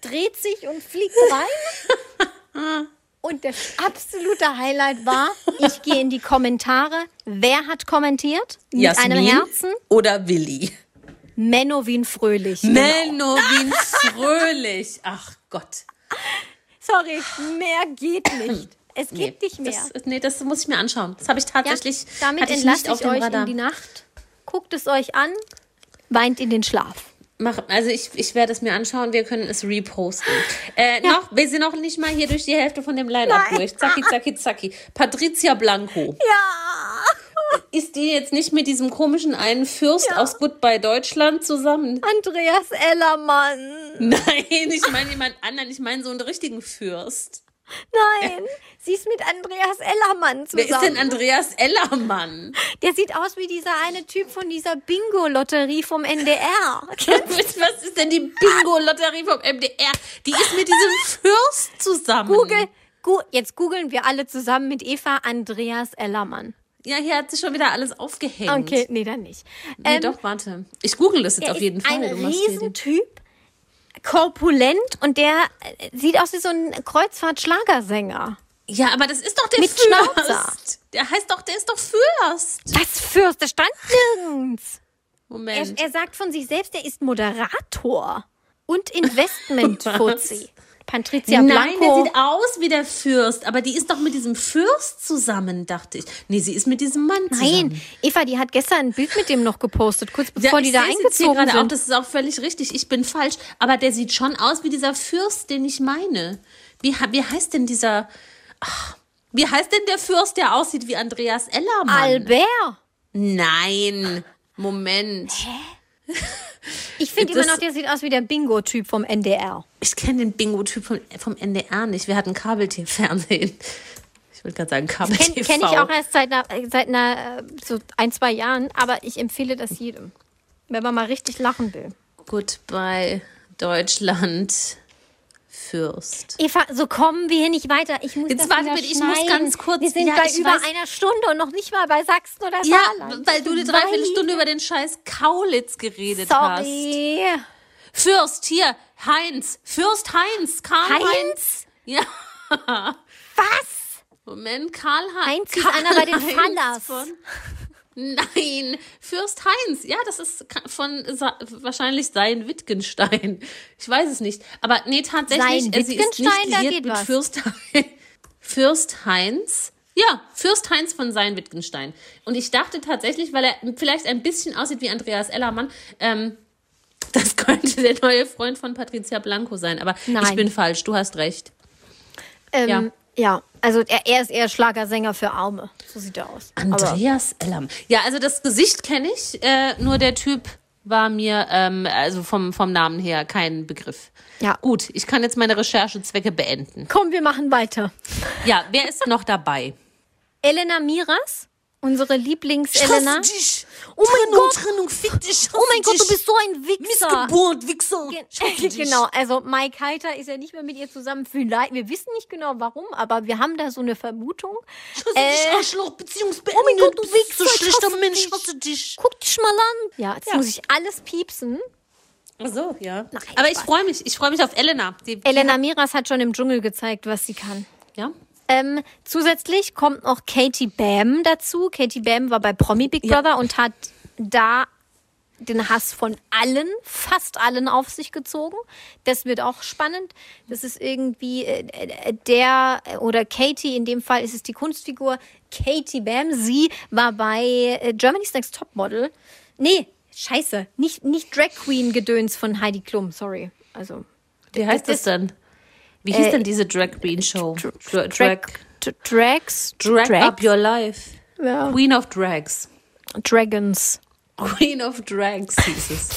dreht sich und fliegt rein. Und das absolute Highlight war, ich gehe in die Kommentare. Wer hat kommentiert? Mit Jasmin einem Herzen? oder Willi? Menowin Fröhlich. Menowin Fröhlich. Ach Gott. Sorry, mehr geht nicht. Es geht nicht mehr. Das, nee, das muss ich mir anschauen. Das habe ich ja, tatsächlich damit hatte ich entlasse ich dem euch Radar. in die Nacht. Guckt es euch an, weint in den Schlaf. Mach, also ich, ich werde es mir anschauen, wir können es reposten. Äh, noch, wir sind noch nicht mal hier durch die Hälfte von dem Line-Up durch. Zacki, zacki, zacki. Patricia Blanco. Ja, Ist die jetzt nicht mit diesem komischen einen Fürst aus Goodbye Deutschland zusammen? Andreas Ellermann. Nein, ich meine jemand anderen. Ich meine so einen richtigen Fürst. Nein, sie ist mit Andreas Ellermann zusammen. Wer ist denn Andreas Ellermann? Der sieht aus wie dieser eine Typ von dieser Bingo-Lotterie vom NDR. Was ist denn die Bingo-Lotterie vom MDR? Die ist mit diesem Fürst zusammen. Google, gu jetzt googeln wir alle zusammen mit Eva Andreas Ellermann. Ja, hier hat sich schon wieder alles aufgehängt. Okay, nee, dann nicht. Nee, Ähm, doch, warte. Ich google das jetzt auf jeden Fall. ein Riesentyp, korpulent und der äh, sieht aus wie so ein Kreuzfahrt-Schlagersänger. Ja, aber das ist doch der Mit Fürst. Schnauzer. Der heißt doch, der ist doch Fürst. Das Fürst, der stand nirgends. Er, Moment. er sagt von sich selbst, er ist Moderator und Investment-Fuzzi. Patricia Nein, Blanco. der sieht aus wie der Fürst, aber die ist doch mit diesem Fürst zusammen, dachte ich. Nee, sie ist mit diesem Mann zusammen. Nein, Eva, die hat gestern ein Bild mit dem noch gepostet, kurz Ja, bevor ich die da eingezogen gerade auch, sind. das ist auch völlig richtig. Ich bin falsch. Aber der sieht schon aus wie dieser Fürst, den ich meine. Wie, wie heißt denn dieser. Ach, wie heißt denn der Fürst, der aussieht wie Andreas Ellermann? Albert. Nein. Moment. Ich finde immer noch, der sieht aus wie der Bingo-Typ vom NDR. Ich kenne den Bingo-Typ vom, vom NDR nicht. Wir hatten Kabeltierfernsehen. Ich wollte gerade sagen Kenne Kabel-TV. kenn ich auch erst seit, einer, seit einer, äh, so ein, zwei Jahren, aber ich empfehle das jedem. Wenn man mal richtig lachen will. Goodbye, Deutschland. Fürst. Eva, so kommen wir hier nicht weiter. Ich muss Jetzt warte ich muss ganz kurz- Wir sind ja, bei über weiß- einer Stunde und noch nicht mal bei Sachsen oder Ja, Saarland. weil du eine Dreiviertelstunde über den scheiß Kaulitz geredet hast. Sorry. Fürst, hier, Heinz. Fürst Heinz. Karl Heinz. Heinz? Ja, Was? Moment, Karl Heinz. Heinz ist einer bei den. Von, nein, Fürst Heinz. Ja, das ist von Sa wahrscheinlich sein Wittgenstein. Ich weiß es nicht. Aber nee, tatsächlich. Sein äh, sie ist Wittgenstein, nicht da geht mit was. Fürst, Heinz. Fürst Heinz. Ja, Fürst Heinz von sein Wittgenstein. Und ich dachte tatsächlich, weil er vielleicht ein bisschen aussieht wie Andreas Ellermann, ähm, das könnte der neue Freund von Patricia Blanco sein. Aber ich Nein. bin falsch, du hast recht. Ähm, Ja. Ja. also er, er ist eher Schlagersänger für Arme. So sieht er aus. Aber Andreas Ellermann. Ja, also das Gesicht kenne ich, äh, nur der Typ war mir, ähm, also vom, vom Namen her, kein Begriff. Ja. Gut, ich kann jetzt meine Recherchezwecke beenden. komm, wir machen weiter. Ja, wer ist noch dabei? Elena Miras, unsere Lieblings-Elena. dich. Oh mein Gott. Trennung, fick dich. Oh mein Gott, du bist so ein Wichser. Missgeburt, Wichser. Gen- genau, also Mike Heiter ist ja nicht mehr mit ihr zusammen. Vielleicht, wir wissen nicht genau warum, aber wir haben da so eine Vermutung. Äh, Arschloch, Beziehungsbeendet. Oh mein Gott, du Wichser, So ich schlechter hasse Mensch, dich. hasse dich. Guck dich mal an. Ja, jetzt Ja. muss ich alles piepsen. Ach so, ja. Nein, Aber ich freue mich. Ich freue mich auf Elena. Die Elena Miras hat schon im Dschungel gezeigt, was sie kann. Ja. Ähm, zusätzlich kommt noch Katie Bam dazu. Katie Bam war bei Promi Big Ja. Brother und hat da den Hass von allen, fast allen auf sich gezogen. Das wird auch spannend. Das ist irgendwie äh, äh, der oder Katie, in dem Fall ist es die Kunstfigur Katie Bam. Sie war bei äh, Germany's Next Topmodel. Nee, scheiße, nicht, nicht Drag Queen Gedöns von Heidi Klum, sorry. Also Wie heißt das denn? Wie hieß denn diese Drag Queen Show? Dra- Drag, Drag Drags, Drag Drags? Up Your Life. Ja. Queen of Drags. Dragons. Queen of Drags hieß es.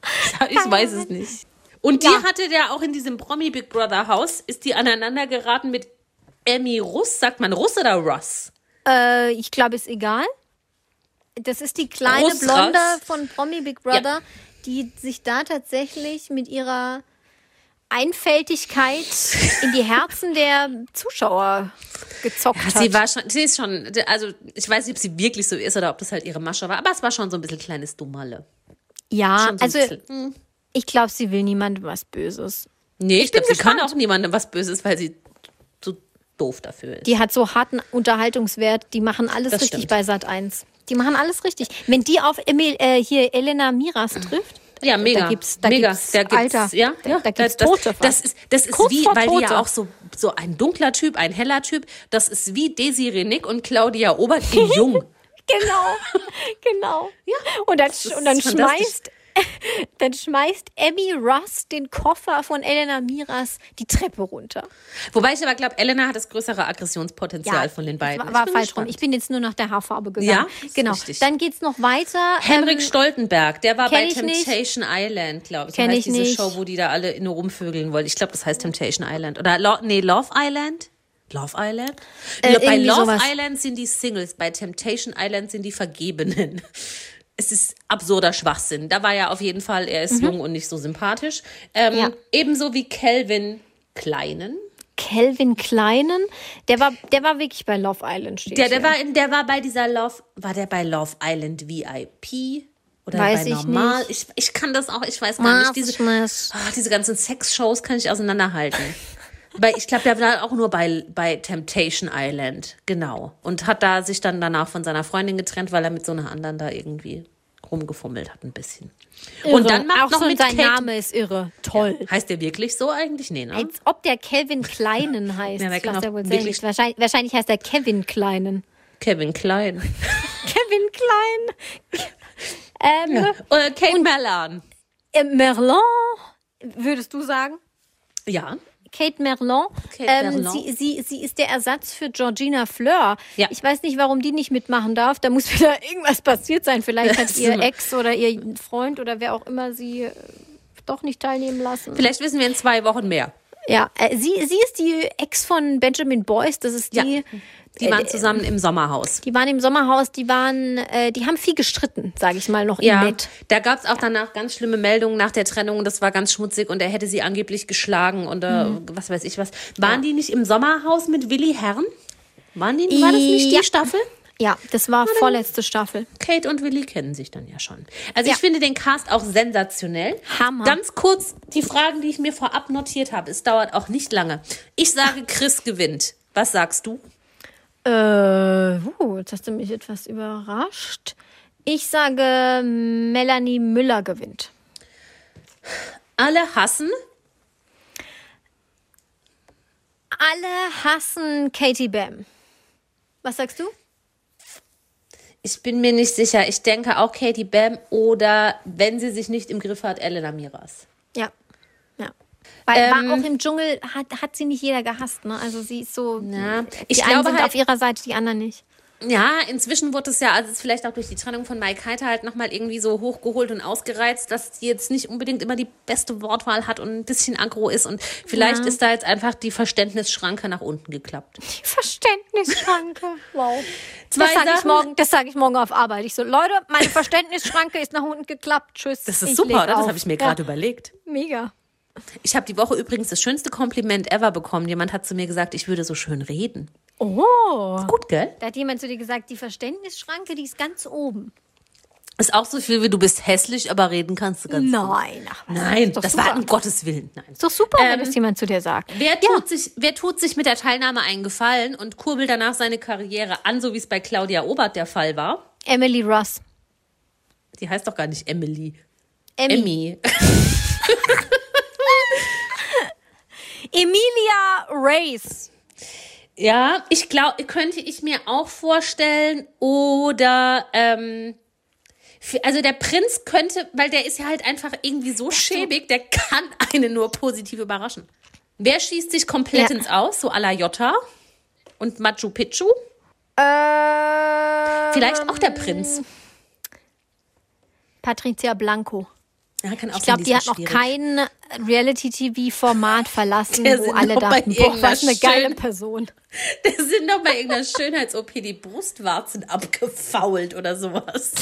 ich weiß es nicht. Und die Ja. hatte der auch in diesem Promi Big Brother Haus, ist die aneinander geraten mit Emmy Russ. Sagt man Russ oder Russ? Äh, ich glaube, ist egal. Das ist die kleine Russ, Blonde Russ. von Promi Big Brother, die sich da tatsächlich mit ihrer Einfältigkeit in die Herzen der Zuschauer gezockt hat. Sie war schon, sie ist schon, also ich weiß nicht, ob sie wirklich so ist oder ob das halt ihre Masche war, aber es war schon so ein bisschen kleines Dummerle. ja, so also hm. ich glaube, sie will niemandem was Böses. Nee, ich, bin glaube, sie kann auch niemandem was Böses, weil sie so doof dafür ist. Die hat so harten Unterhaltungswert, die machen alles Das richtig stimmt. bei Sat 1. Die machen alles richtig. Wenn die auf Emil, äh, hier Elena Miras trifft, Ja, mega. Da gibt's, da mega. gibt's, da gibt's, Alter, ja, da, ja, da gibt's das, Tote. Das ist, das ist Kurz wie, weil die ja Tote. auch so, so ein dunkler Typ, ein heller Typ, das ist wie Desiree Nick und Claudia Obert in Jung. Genau, genau. Ja. Und dann, und dann schmeißt, dann schmeißt Emmy Ross den Koffer von Elena Miras die Treppe runter. Wobei ich aber glaube, Elena hat das größere Aggressionspotenzial von den beiden. War, Ich war bin falsch gespannt. rum. Ich bin jetzt nur nach der Haarfarbe gegangen. Ja, genau. richtig. Dann geht's noch weiter. Henrik Ähm, Stoltenberg, der war bei ich nicht. Temptation Island, glaube ich. Kenn ich diese nicht. Show, wo die da alle nur rumvögeln wollen. Ich glaube, das heißt Temptation Island. Oder Lo nee, Love Island? Love Island? Äh, bei Love sowas. Island sind die Singles, bei Temptation Island sind die Vergebenen. Es ist absurder Schwachsinn. Da war ja auf jeden Fall, er ist jung und nicht so sympathisch. Ähm, Mhm. Ja. Ebenso wie Calvin Kleinen. Calvin Kleinen. Der war, der war wirklich bei Love Island. Steht Der, der, hier. war, in- der war bei dieser Love, war der bei Love Island VIP? Oder Weiß bei ich normal? nicht. Ich, ich kann das auch, ich weiß gar nicht. Diese. Ah, diese ganzen Sex-Shows kann ich auseinanderhalten. Weil ich glaube, der war auch nur bei, bei Temptation Island, genau. Und hat da sich dann danach von seiner Freundin getrennt, weil er mit so einer anderen da irgendwie rumgefummelt hat ein bisschen. Und dann macht auch noch schon mit sein Kate, Name ist irre. Toll. Heißt der wirklich so eigentlich? Nee, ne? Als ob der Kelvin Kleinen heißt. Ja, der kann auch wohl wirklich- wahrscheinlich, wahrscheinlich heißt er Kevin Kleinen. Kevin Klein. Kevin Klein. ähm, Oder Kate Merlan. äh, Merlin, würdest du sagen? Ja. Kate Merlin. Kate ähm, Merlin. Sie, sie, sie ist der Ersatz für Georgina Fleur. Ja. Ich weiß nicht, warum die nicht mitmachen darf. Da muss wieder irgendwas passiert sein. Vielleicht hat ihr Ex oder ihr Freund oder wer auch immer sie äh, doch nicht teilnehmen lassen. Vielleicht wissen wir in zwei Wochen mehr. Ja, äh, sie, sie ist die Ex von Benjamin Boyce. Das ist Ja. die. Die waren zusammen im Sommerhaus. Die waren im Sommerhaus, die waren, äh, die haben viel gestritten, sage ich mal noch im Ja, Net. da gab es auch danach ganz schlimme Meldungen nach der Trennung. Das war ganz schmutzig und er hätte sie angeblich geschlagen oder Mhm. was weiß ich was. Waren die nicht im Sommerhaus mit Willi Herrn? Waren die, war das nicht Ja. die Staffel? Ja, das war vorletzte Staffel. Kate und Willi kennen sich dann ja schon. Also Ja. ich finde den Cast auch sensationell. Hammer. Ganz kurz die Fragen, die ich mir vorab notiert habe. Es dauert auch nicht lange. Ich sage, Chris gewinnt. Was sagst du? Äh, uh, jetzt hast du mich etwas überrascht. Ich sage, Melanie Müller gewinnt. Alle hassen. Alle hassen Katie Bam. Was sagst du? Ich bin mir nicht sicher. Ich denke auch Katie Bam oder wenn sie sich nicht im Griff hat, Elena Miras. Ja. Ja. Weil Ähm, war auch im Dschungel hat, hat sie nicht jeder gehasst, ne? Also sie ist so. Ja, die ich einen glaube sind halt- auf ihrer Seite, die anderen nicht. Ja, inzwischen wurde es ja, also es ist vielleicht auch durch die Trennung von Mike Heiter halt nochmal irgendwie so hochgeholt und ausgereizt, dass sie jetzt nicht unbedingt immer die beste Wortwahl hat und ein bisschen aggro ist und vielleicht Ja. ist da jetzt einfach die Verständnisschranke nach unten geklappt. Die Verständnisschranke. Wow. Zwei das sage ich morgen, das sage ich morgen auf Arbeit. Ich so, Leute, meine Verständnisschranke ist nach unten geklappt. Tschüss. Das ist super, oder? Das habe ich mir Ja, gerade überlegt. Mega. Ich habe die Woche übrigens das schönste Kompliment ever bekommen. Jemand hat zu mir gesagt, ich würde so schön reden. Oh. Gut, gell? Da hat jemand zu dir gesagt, die Verständnisschranke, die ist ganz oben. Ist auch so viel wie du bist hässlich, aber reden kannst du ganz gut. Nein, ach was. Nein, ist das super. war um Gottes Willen. Nein. Ist doch super, wenn Ähm, das jemand zu dir sagt. Wer tut, sich, wer tut sich mit der Teilnahme einen Gefallen und kurbelt danach seine Karriere an, so wie es bei Claudia Obert der Fall war? Emily Ross. Die heißt doch gar nicht Emily. Emmy. Emmy. Emilia Race. Ja, ich glaube, könnte ich mir auch vorstellen. Oder, ähm, also der Prinz könnte, weil der ist ja halt einfach irgendwie so schäbig, der kann einen nur positiv überraschen. Wer schießt sich komplett Ja. ins Aus? So à la Jota und Machu Picchu? Äh, Vielleicht auch der Prinz. Patricia Blanco. Ja, Ich glaube, die hat noch schwierig. kein Reality-TV-Format verlassen, wo alle noch dachten, boah, was eine geile Person. Der sind doch bei irgendeiner Schönheits-OP die Brustwarzen abgefault oder sowas.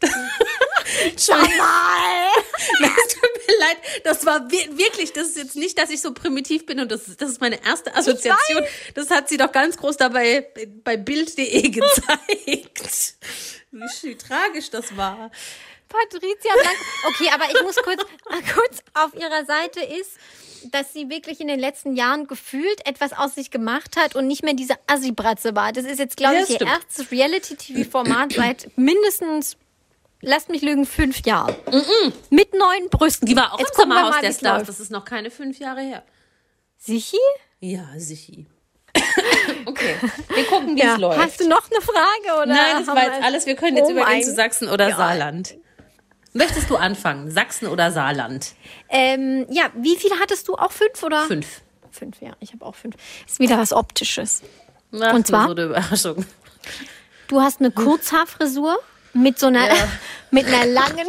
Nein, es tut mir leid. Das war wir- wirklich, das ist jetzt nicht, dass ich so primitiv bin und das, das ist meine erste Assoziation. Das hat sie doch ganz groß dabei bei Bild.de gezeigt. Wie tragisch das war. Patricia Blanco. Okay, aber ich muss kurz, kurz auf ihrer Seite ist, dass sie wirklich in den letzten Jahren gefühlt etwas aus sich gemacht hat und nicht mehr diese Assi-Bratze war. Das ist jetzt, glaube Ja, ich, ihr stimmt. erstes Reality-TV-Format seit mindestens, lasst mich lügen, fünf Jahren. Mit neuen Brüsten. Die war auch Jetzt im Sommerhaus der Stars. Das ist noch keine fünf Jahre her. Sichi? Ja, sicher. okay, wir gucken, wie es Ja. läuft. Hast du noch eine Frage? Oder Nein, das war jetzt alles. Wir können jetzt Oh übergehen zu Sachsen oder Saarland. Möchtest du anfangen? Sachsen oder Saarland? Ähm, ja, wie viele hattest du? Auch fünf oder? Fünf. Fünf, ja. Ich habe auch fünf. Ist wieder was Optisches. Ach, Und zwar? So eine Überraschung. Du hast eine Kurzhaarfrisur mit so einer, mit einer langen,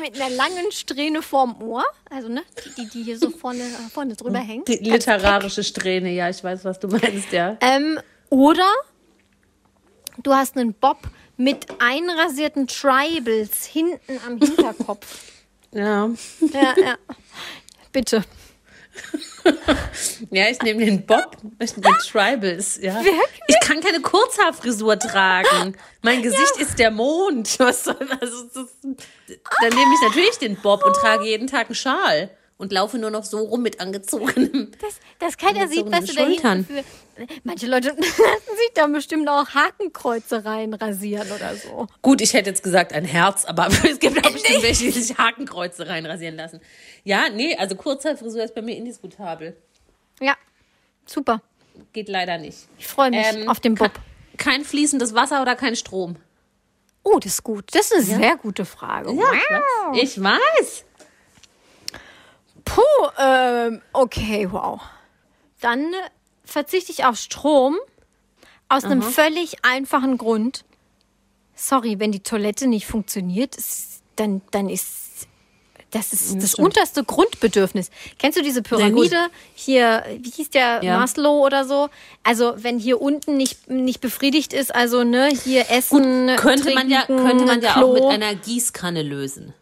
mit einer langen Strähne vorm Ohr. Also, ne, die, die hier so vorne, vorne drüber hängt. Die literarische Strähne, ja, ich weiß, was du meinst, ja. Ähm, oder du hast einen Bob mit einrasierten Tribals hinten am Hinterkopf. Ja. ja, ja. Bitte. ja, ich nehme den Bob mit Tribals. Ja. Wirklich? Ich kann keine Kurzhaarfrisur tragen. Mein Gesicht ist der Mond. Was soll also, das? Dann nehme ich natürlich den Bob und trage jeden Tag einen Schal und laufe nur noch so rum mit angezogenem. Das, das keiner sieht, was du da Schultern. hinten für. Manche Leute lassen sich da bestimmt auch Hakenkreuze reinrasieren oder so. Gut, ich hätte jetzt gesagt ein Herz, aber es gibt auch bestimmt welche, die sich Hakenkreuze reinrasieren lassen. Ja, nee, also Kurzhaarfrisur ist bei mir indiskutabel. Ja, super. Geht leider nicht. Ich freue mich Ähm, auf den Bob. ke- Kein fließendes Wasser oder kein Strom? Oh, das ist gut. Das ist eine sehr gute Frage. Wow. Ich weiß. Puh, ähm, okay, wow. Dann äh, verzichte ich auf Strom aus einem völlig einfachen Grund. Sorry, wenn die Toilette nicht funktioniert, dann, dann ist das ist das unterste Grundbedürfnis. Kennst du diese Pyramide hier, wie hieß der Ja. Maslow oder so? Also, wenn hier unten nicht, nicht befriedigt ist, also ne, hier Essen, Könnte man ja, trinken, könnte man ja Klo. auch mit einer Gießkanne lösen.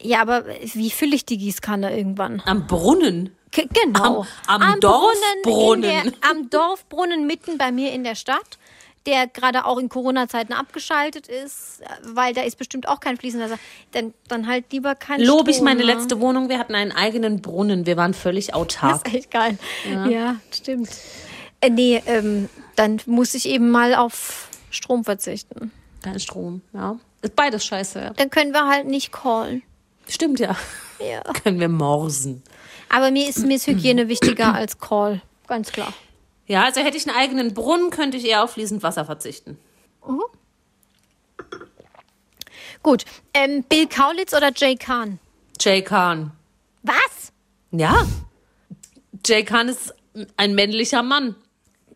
Ja, aber wie fülle ich die Gießkanne irgendwann? Am Brunnen. Genau. Am- am Dorfbrunnen. in Der, am Dorfbrunnen mitten bei mir in der Stadt, der gerade auch in Corona-Zeiten abgeschaltet ist, weil da ist bestimmt auch kein fließender Wasser. Dann, dann halt lieber kein Lobe ich meine ne? letzte Wohnung. Wir hatten einen eigenen Brunnen. Wir waren völlig Das autark. ist echt geil. Ja, stimmt. Äh, nee, ähm, dann muss ich eben mal auf Strom verzichten. Kein Strom, ja. Ist beides scheiße, ja. Dann können wir halt nicht callen. Stimmt, ja. Ja. Können wir morsen. Aber mir ist, mir ist Hygiene wichtiger als Call. Ganz klar. Ja, also hätte ich einen eigenen Brunnen, könnte ich eher auf fließend Wasser verzichten. Gut. Ähm, Bill Kaulitz oder Jay Kahn? Jay Khan. Was? Ja. Jay Khan ist ein männlicher Mann.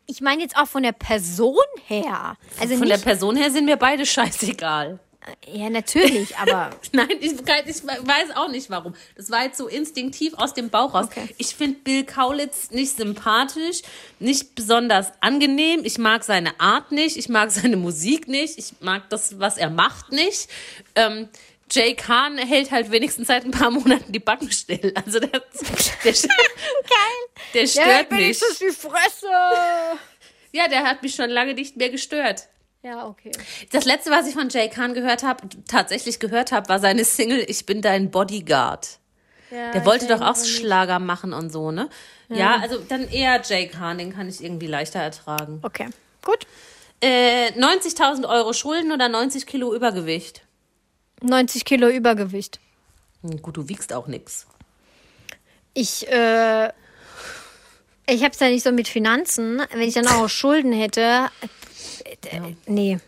Ich meine jetzt auch von der Person her. Also Von der Person her sind mir beide scheißegal. Ja, natürlich, aber Nein, ich, ich weiß auch nicht warum. Das war jetzt so instinktiv aus dem Bauch raus. Okay. Ich finde Bill Kaulitz nicht sympathisch, nicht besonders angenehm. Ich mag seine Art nicht, ich mag seine Musik nicht, ich mag das, was er macht, nicht. Ähm, Jay Kahn hält halt wenigstens seit ein paar Monaten die Backen still. Also der, der, der stört mich. die Fresse. Ja, der hat mich schon lange nicht mehr gestört. Ja, okay. Das letzte, was ich von Jay Khan gehört habe, tatsächlich gehört habe, war seine Single Ich bin dein Bodyguard. Der wollte doch auch Schlager machen und so, ne? Ja, also dann eher Jay Khan, den kann ich irgendwie leichter ertragen. Okay, gut. Äh, 90.000 Euro Schulden oder 90 Kilo Übergewicht? 90 Kilo Übergewicht. Hm, gut, du wiegst auch nix. Ich, äh, ich hab's ja nicht so mit Finanzen. Wenn ich dann auch Schulden hätte, äh, äh, nee.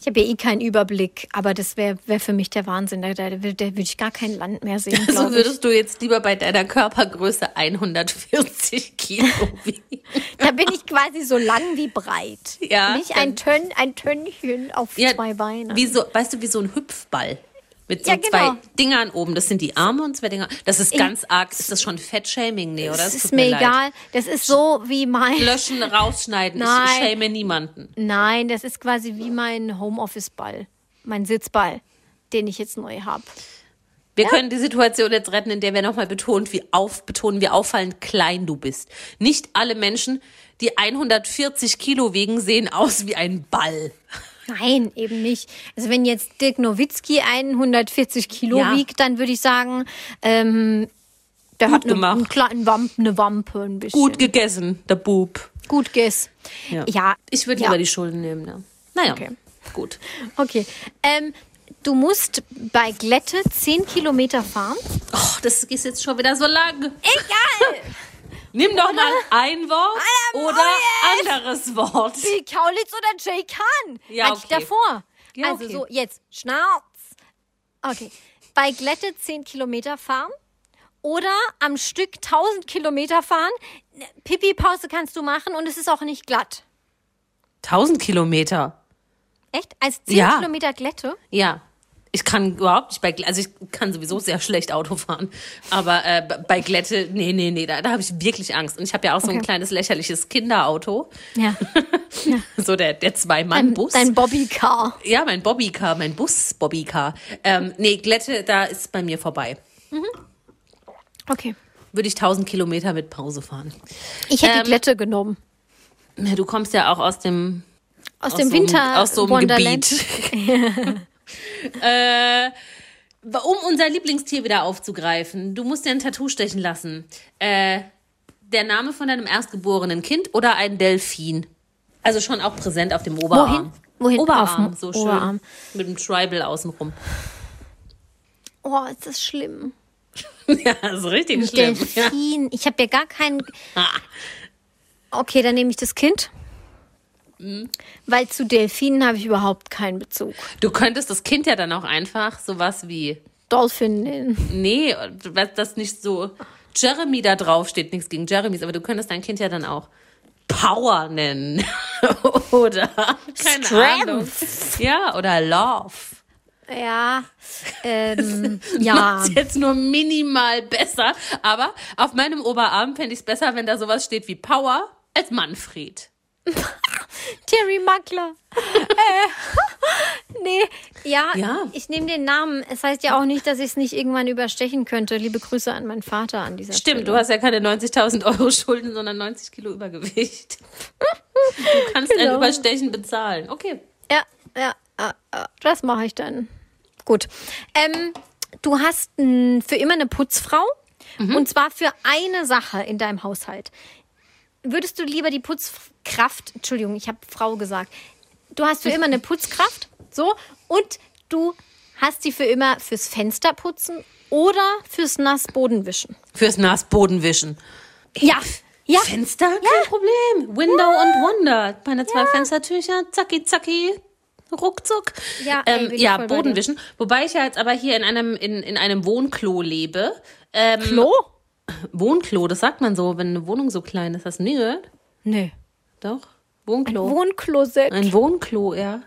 Ich habe ja eh keinen Überblick, aber das wäre wär für mich der Wahnsinn. Da, da, da würde ich gar kein Land mehr sehen. Also würdest du jetzt lieber bei deiner Körpergröße 140 Kilo wiegen? Da bin ich quasi so lang wie breit. Ja, Nicht ein, Tönn, ein Tönnchen auf zwei Beinen. Wie so, weißt du, wie so ein Hüpfball. Mit so Ja, genau. zwei Dingern oben. Das sind die Arme und zwei Dinger. Das ist ganz arg. Ist das schon Fettshaming? Nee, oder? das ist mir leid. egal. Das ist so wie mein. Löschen, rausschneiden. Nein. Ich shame niemanden. Nein, das ist quasi wie mein Homeoffice-Ball. Mein Sitzball, den ich jetzt neu habe. Wir können die Situation jetzt retten, in der wir nochmal betont, wie auf, betonen, wie auffallend klein du bist. Nicht alle Menschen, die 140 Kilo wiegen, sehen aus wie ein Ball. Nein, eben nicht. Also wenn jetzt Dirk Nowitzki 140 Kilo Ja. wiegt, dann würde ich sagen, ähm, der Gut hat eine, gemacht. einen kleinen Wamp, eine Wampe ein bisschen. Gut gegessen, der Bub. Gut guess. Ja. Ja. Ich würde ja. lieber die Schulden nehmen, ne? Naja, Okay. gut. Okay. Ähm, du musst bei Glätte 10 Kilometer fahren. Oh, das ist jetzt schon wieder so lang. Egal! Nimm doch mal ein Wort oder anderes Wort. Bill Kaulitz oder Jay Kahn? Ja, Hatte ich okay. davor. Ja, also okay. so, jetzt, Schnauz. Okay. Bei Glätte 10 Kilometer fahren oder am Stück 1000 Kilometer fahren. Pipi-Pause kannst du machen und es ist auch nicht glatt. 1000 Kilometer. Echt? Als 10 Ja. Kilometer Glätte? Ja. Ich kann überhaupt nicht bei also ich kann sowieso sehr schlecht Auto fahren, aber äh, bei Glätte, nee, nee, nee, da, da habe ich wirklich Angst. Und ich habe ja auch so ein Okay. kleines lächerliches Kinderauto, Ja. so der, der Dein, Zwei-Mann-Bus. dein Bobbycar. Ja, mein Bobbycar, mein Bus-Bobbycar. Ähm, nee, Glätte, da ist bei mir vorbei. Okay. würde ich 1000 Kilometer mit Pause fahren. Ich hätte Ähm, die Glätte genommen. Ja, Du kommst ja auch aus dem Aus, aus dem so einem- Winter aus so einem Wonderland. Gebiet. äh, um unser Lieblingstier wieder aufzugreifen, du musst dir ein Tattoo stechen lassen. Äh, der Name von deinem erstgeborenen Kind oder ein Delfin? Also schon auch präsent auf dem Oberarm. Wohin? Oberarm, Auf so schön. Oberarm. Mit dem Tribal außenrum. Oh, ist das schlimm. ja, das ist richtig schlimm. Ja. Delfin. Ich habe ja gar keinen. Okay, dann nehme ich das Kind. Mhm. Weil zu Delfinen habe ich überhaupt keinen Bezug. Du könntest das Kind ja dann auch einfach sowas wie, Dolphin nennen. nee, was das nicht so Jeremy da drauf steht, nichts gegen Jeremys, aber du könntest dein Kind ja dann auch Power nennen. oder keine Strength. Ahnung. Ja, oder Love. Ja. Ähm, ja. Macht's jetzt nur minimal besser, aber auf meinem Oberarm fände ich es besser, wenn da sowas steht wie Power als Manfred. Terry Mackler. äh, nee, ja, Ja. ich nehme den Namen. Es heißt ja auch nicht, dass ich es nicht irgendwann überstechen könnte. Liebe Grüße an meinen Vater an dieser Stimmt, du Stelle. hast ja keine 90.000 Euro Schulden, sondern 90 Kilo Übergewicht. Du kannst ein Genau. Überstechen bezahlen. Okay. Ja, ja, ja, ja, das mache ich dann. Gut. Ähm, du hast n, für immer eine Putzfrau und zwar für eine Sache in deinem Haushalt. Würdest du lieber die Putzkraft, Entschuldigung, ich habe Frau gesagt. Du hast für immer eine Putzkraft, so, und du hast sie für immer fürs Fenster putzen oder fürs Nassbodenwischen. Fürs Nassbodenwischen. Ja, ja. Fenster? Kein Problem. Window und Wonder. Meine zwei Fenstertücher, zacki, zacki. Ruckzuck. Ja, ey, ähm, ja voll bei Boden dir. wischen. Wobei ich ja jetzt aber hier in einem, in, in einem Wohnklo lebe. Ähm, Klo? Wohnklo, das sagt man so, wenn eine Wohnung so klein ist. Hast du nie gehört? Nee. Doch. Wohnklo. Wohnklosett. Ein Wohnklo, ja.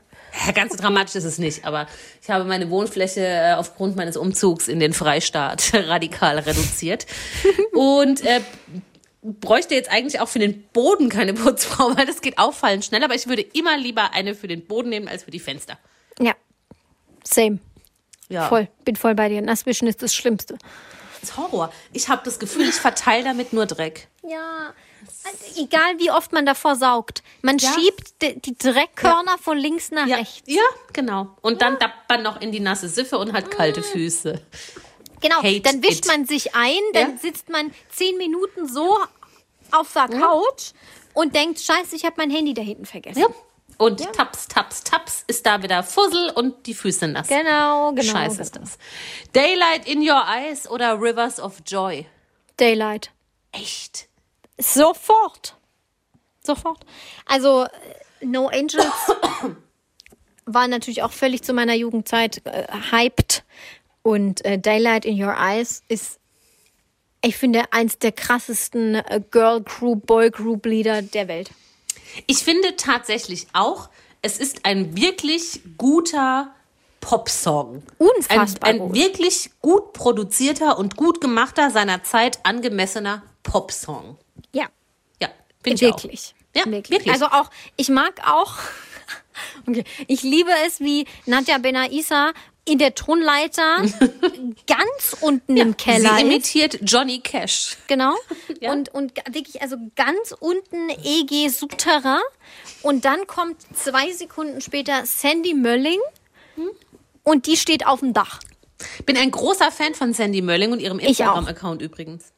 Ganz so dramatisch ist es nicht, aber ich habe meine Wohnfläche äh, aufgrund meines Umzugs in den Freistaat radikal reduziert und äh, bräuchte jetzt eigentlich auch für den Boden keine Putzfrau, weil das geht auffallend schnell, aber ich würde immer lieber eine für den Boden nehmen als für die Fenster. Ja. Same. Ja. Voll. Bin voll bei dir. Nasswischen ist das Schlimmste. Das ist Horror. Ich habe das Gefühl, ich verteile damit nur Dreck. Ja, also egal wie oft man davor saugt. Man Ja. schiebt die, die Dreckkörner von links nach Ja, rechts. ja genau. Und dann dappt man noch in die nasse Siffe und hat kalte Füße. Genau, Hate dann wischt it. man sich ein, dann Ja. sitzt man zehn Minuten so auf der Couch und denkt, scheiße, ich habe mein Handy da hinten vergessen. Ja. Und taps, taps, taps ist da wieder Fussel und die Füße nass. Genau, genau. Scheiße ist das. Daylight in your eyes oder Rivers of Joy? Daylight. Echt? Sofort. Sofort. Also, äh, No Angels war natürlich auch völlig zu meiner Jugendzeit äh, hyped. Und äh, Daylight in Your Eyes ist, ich finde, eins der krassesten äh, Girl Group, Boy Group Lieder der Welt. Ich finde tatsächlich auch, es ist ein wirklich guter Popsong. Unfassbar Ein, ein gut. wirklich gut produzierter und gut gemachter, seiner Zeit angemessener Popsong. Ja, Ja, finde ich auch. wirklich. Ja, wirklich. wirklich. Also auch, ich mag auch, okay, ich liebe es, wie Nadja Benaisa in der Tonleiter ganz unten im Keller Sie ist. imitiert Johnny Cash. Genau. Ja. Und, und wirklich, also ganz unten EG Souterrain. Und dann kommt zwei Sekunden später Sandy Mölling. Und die steht auf dem Dach. Bin ein großer Fan von Sandy Mölling und ihrem. Instagram-Account übrigens.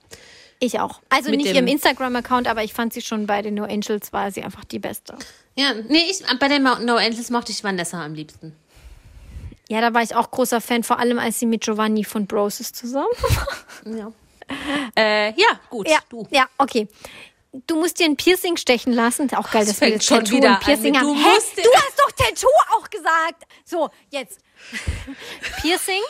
Ich auch. Also Mit nicht ihrem Instagram-Account, aber ich fand sie schon bei den No Angels, war sie einfach die Beste. Ja, nee, ich, bei den No Angels mochte ich Vanessa am liebsten. Ja, da war ich auch großer Fan, vor allem als sie mit Giovanni von Broses zusammen. Ja. Äh, ja, gut. ja, Du. ja, okay. Du musst dir ein Piercing stechen lassen. Ist Auch geil, dass wir das schon Tattoo wieder an Piercing mit, haben. du Hä? Du hast doch Tattoo auch gesagt. So, jetzt. Piercing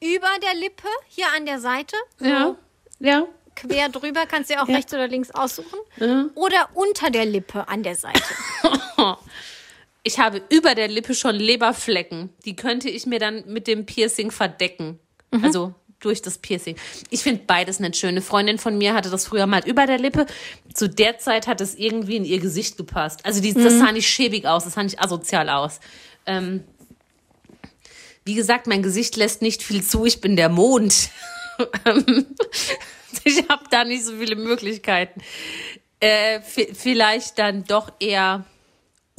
über der Lippe, hier an der Seite. Ja. Ja. Quer drüber, kannst du dir auch rechts oder links aussuchen. Oder unter der Lippe an der Seite. Ich habe über der Lippe schon Leberflecken. Die könnte ich mir dann mit dem Piercing verdecken. Also durch das Piercing. Ich finde beides nicht schön. Eine Freundin von mir hatte das früher mal über der Lippe. Zu der Zeit hat es irgendwie in ihr Gesicht gepasst. Also die, das sah nicht schäbig aus, das sah nicht asozial aus. Ähm, wie gesagt, mein Gesicht lässt nicht viel zu. Ich bin der Mond. ich habe da nicht so viele Möglichkeiten. Äh, vielleicht dann doch eher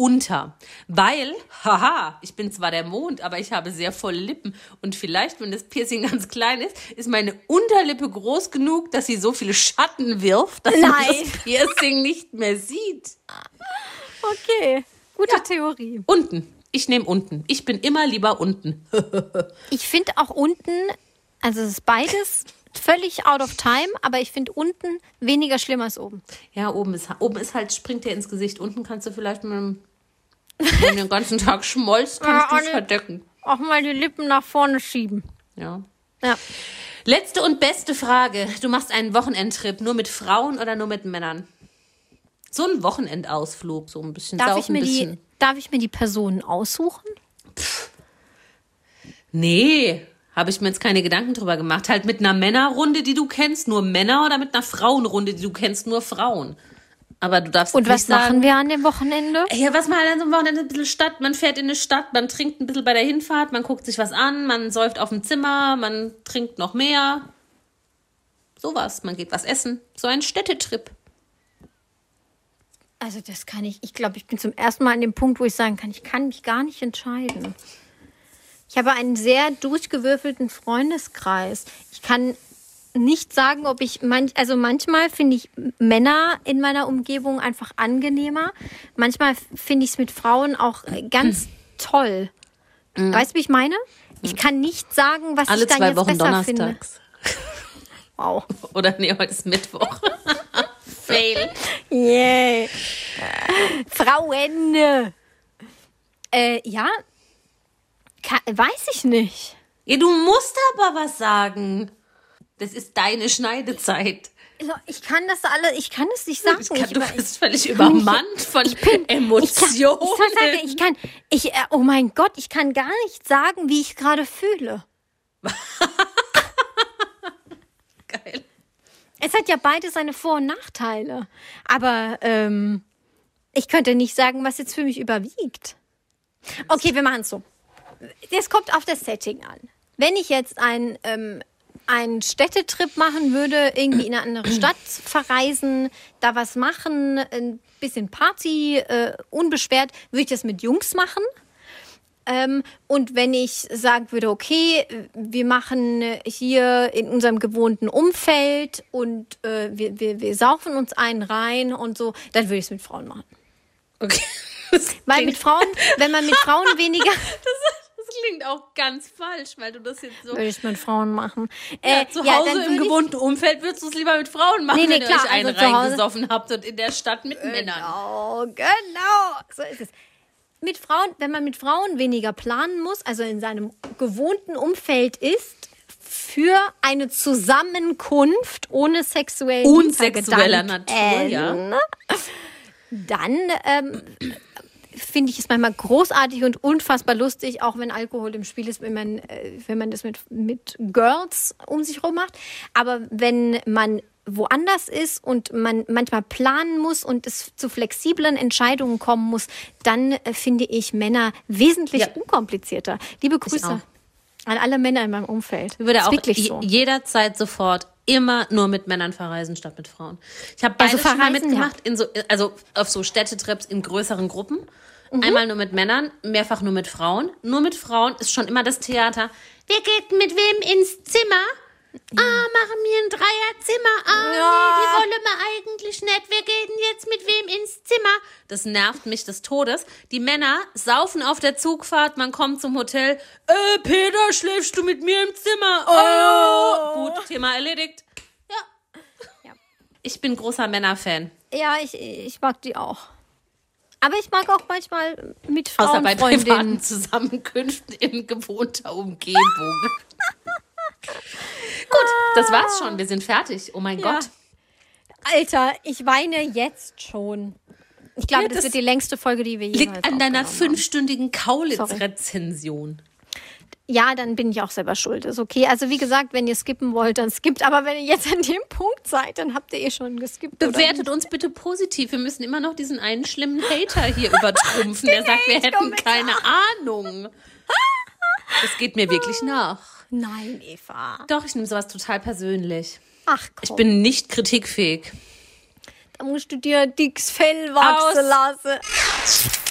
unter. Weil, haha, ich bin zwar der Mond, aber ich habe sehr volle Lippen. Und vielleicht, wenn das Piercing ganz klein ist, ist meine Unterlippe groß genug, dass sie so viele Schatten wirft, dass Nein. man das Piercing nicht mehr sieht. Okay, gute Ja. Theorie. Unten. Ich nehme unten. Ich bin immer lieber unten. Ich finde auch unten, also es ist beides völlig out of time, aber ich finde unten weniger schlimm als oben. Ja, oben ist, oben ist halt, springt dir ins Gesicht. Unten kannst du vielleicht mit dem, wenn du den ganzen Tag schmolzt, kannst Ja, du es verdecken. Auch mal die Lippen nach vorne schieben. Ja. Ja. Letzte und beste Frage. Du machst einen Wochenendtrip nur mit Frauen oder nur mit Männern? So ein Wochenendausflug, so ein bisschen Darf saufen, ich, mir bisschen. die, darf ich mir die Personen aussuchen? Nee, habe ich mir jetzt keine Gedanken drüber gemacht. Halt mit einer Männerrunde, die du kennst, nur Männer oder mit einer Frauenrunde, die du kennst, nur Frauen. Aber du darfst Und was sagen, machen wir an dem Wochenende? Ja, was man halt an so einem Wochenende ein bisschen Stadt, man fährt in eine Stadt, man trinkt ein bisschen bei der Hinfahrt, man guckt sich was an, man säuft auf dem Zimmer, man trinkt noch mehr. Sowas, man geht was essen. So ein Städtetrip. Also das kann ich, ich glaube, ich bin zum ersten Mal an dem Punkt, wo ich sagen kann, ich kann mich gar nicht entscheiden. Ich habe einen sehr durchgewürfelten Freundeskreis. Ich kann nicht sagen, ob ich manch, also manchmal finde ich Männer in meiner Umgebung einfach angenehmer. Manchmal finde ich es mit Frauen auch äh, ganz toll. Weißt du, wie ich meine? Ich kann nicht sagen, was Alle ich dann zwei jetzt Wochen besser finde. donnerstags. Wow. Oder nee, heute ist Mittwoch. Fail. Yeah. Frauen. Äh, ja. Ka weiß ich nicht. Ja, du musst aber was sagen. Das ist deine Schneidezeit. Also, Ich kann das alle, ich kann es nicht sagen. Ich kann, ich, du ich, bist völlig übermannt von ich kann, Emotionen. ich, sage, ich kann, ich, äh, oh mein Gott, ich kann gar nicht sagen, wie ich gerade fühle. Geil. Es hat ja beide seine Vor- und Nachteile. Aber ähm, ich könnte nicht sagen, was jetzt für mich überwiegt. Okay, wir machen es so. Es kommt auf das Setting an. Wenn ich jetzt ein, ähm, einen Städtetrip machen würde, irgendwie in eine andere Stadt verreisen, da was machen, ein bisschen Party, äh, unbeschwert, würde ich das mit Jungs machen. Ähm, und wenn ich sagen würde, okay, wir machen hier in unserem gewohnten Umfeld und äh, wir, wir, wir saufen uns einen rein und so, dann würde ich es mit Frauen machen. Okay. Weil mit Frauen, wenn man mit Frauen weniger, klingt auch ganz falsch, weil du das jetzt so. würde ich mit Frauen machen. Ja, Äh, zu ja, Hause im gewohnten Umfeld würdest du es lieber mit Frauen machen, Nee, nee, wenn klar, ihr euch einen also zu Hause- reingesoffen habt und in der Stadt mit Männern. Oh, genau. So ist es. Mit Frauen, wenn man mit Frauen weniger planen muss, also in seinem gewohnten Umfeld ist, für eine Zusammenkunft ohne sexuellen Unsexueller Natur, ja. Dann ähm, finde ich es manchmal großartig und unfassbar lustig, auch wenn Alkohol im Spiel ist, wenn man, äh, wenn man das mit, mit Girls um sich rum macht. Aber wenn man woanders ist und man manchmal planen muss und es zu flexiblen Entscheidungen kommen muss, dann äh, finde ich Männer wesentlich Ja. unkomplizierter. Liebe Grüße an alle Männer in meinem Umfeld. Ich würde Ist auch wirklich so. jederzeit sofort immer nur mit Männern verreisen statt mit Frauen. Ich habe Also beides schon mal mitgemacht, in so, also auf so Städtetrips in größeren Gruppen. Mhm. Einmal nur mit Männern, mehrfach nur mit Frauen. Nur mit Frauen ist schon immer das Theater. Wer geht mit wem ins Zimmer? Ah, machen wir ein Dreierzimmer. Ah, Ja. nee, die wollen wir eigentlich nicht. Wer geht denn jetzt mit wem ins Zimmer? Das nervt mich des Todes. Die Männer saufen auf der Zugfahrt, man kommt zum Hotel. Äh, Peter, schläfst du mit mir im Zimmer? Oh. Gut, Thema erledigt. Ja. Ja. Ich bin großer Männerfan. Ja, ich, ich mag die auch. Aber ich mag auch manchmal mit Außer bei privaten. Zusammenkünften in gewohnter Umgebung. Gut, das war's schon. Wir sind fertig. Oh mein Ja. Gott. Alter, ich weine jetzt schon. Ich glaube, Ja, das, das wird die längste Folge, die wir jemals Liegt an deiner haben. fünfstündigen Kaulitz-Rezension. Ja, dann bin ich auch selber schuld. Ist okay. Also wie gesagt, wenn ihr skippen wollt, dann skippt. Aber wenn ihr jetzt an dem Punkt seid, dann habt ihr eh schon geskippt. Bewertet uns bitte positiv. Wir müssen immer noch diesen einen schlimmen Hater hier übertrumpfen, der sagt, wir hätten keine Ahnung. Es geht mir wirklich nach. Nein, Eva. Doch, ich nehme sowas total persönlich. Ach komm, Ich bin nicht kritikfähig. da musst du dir dickes Fell wachsen lassen.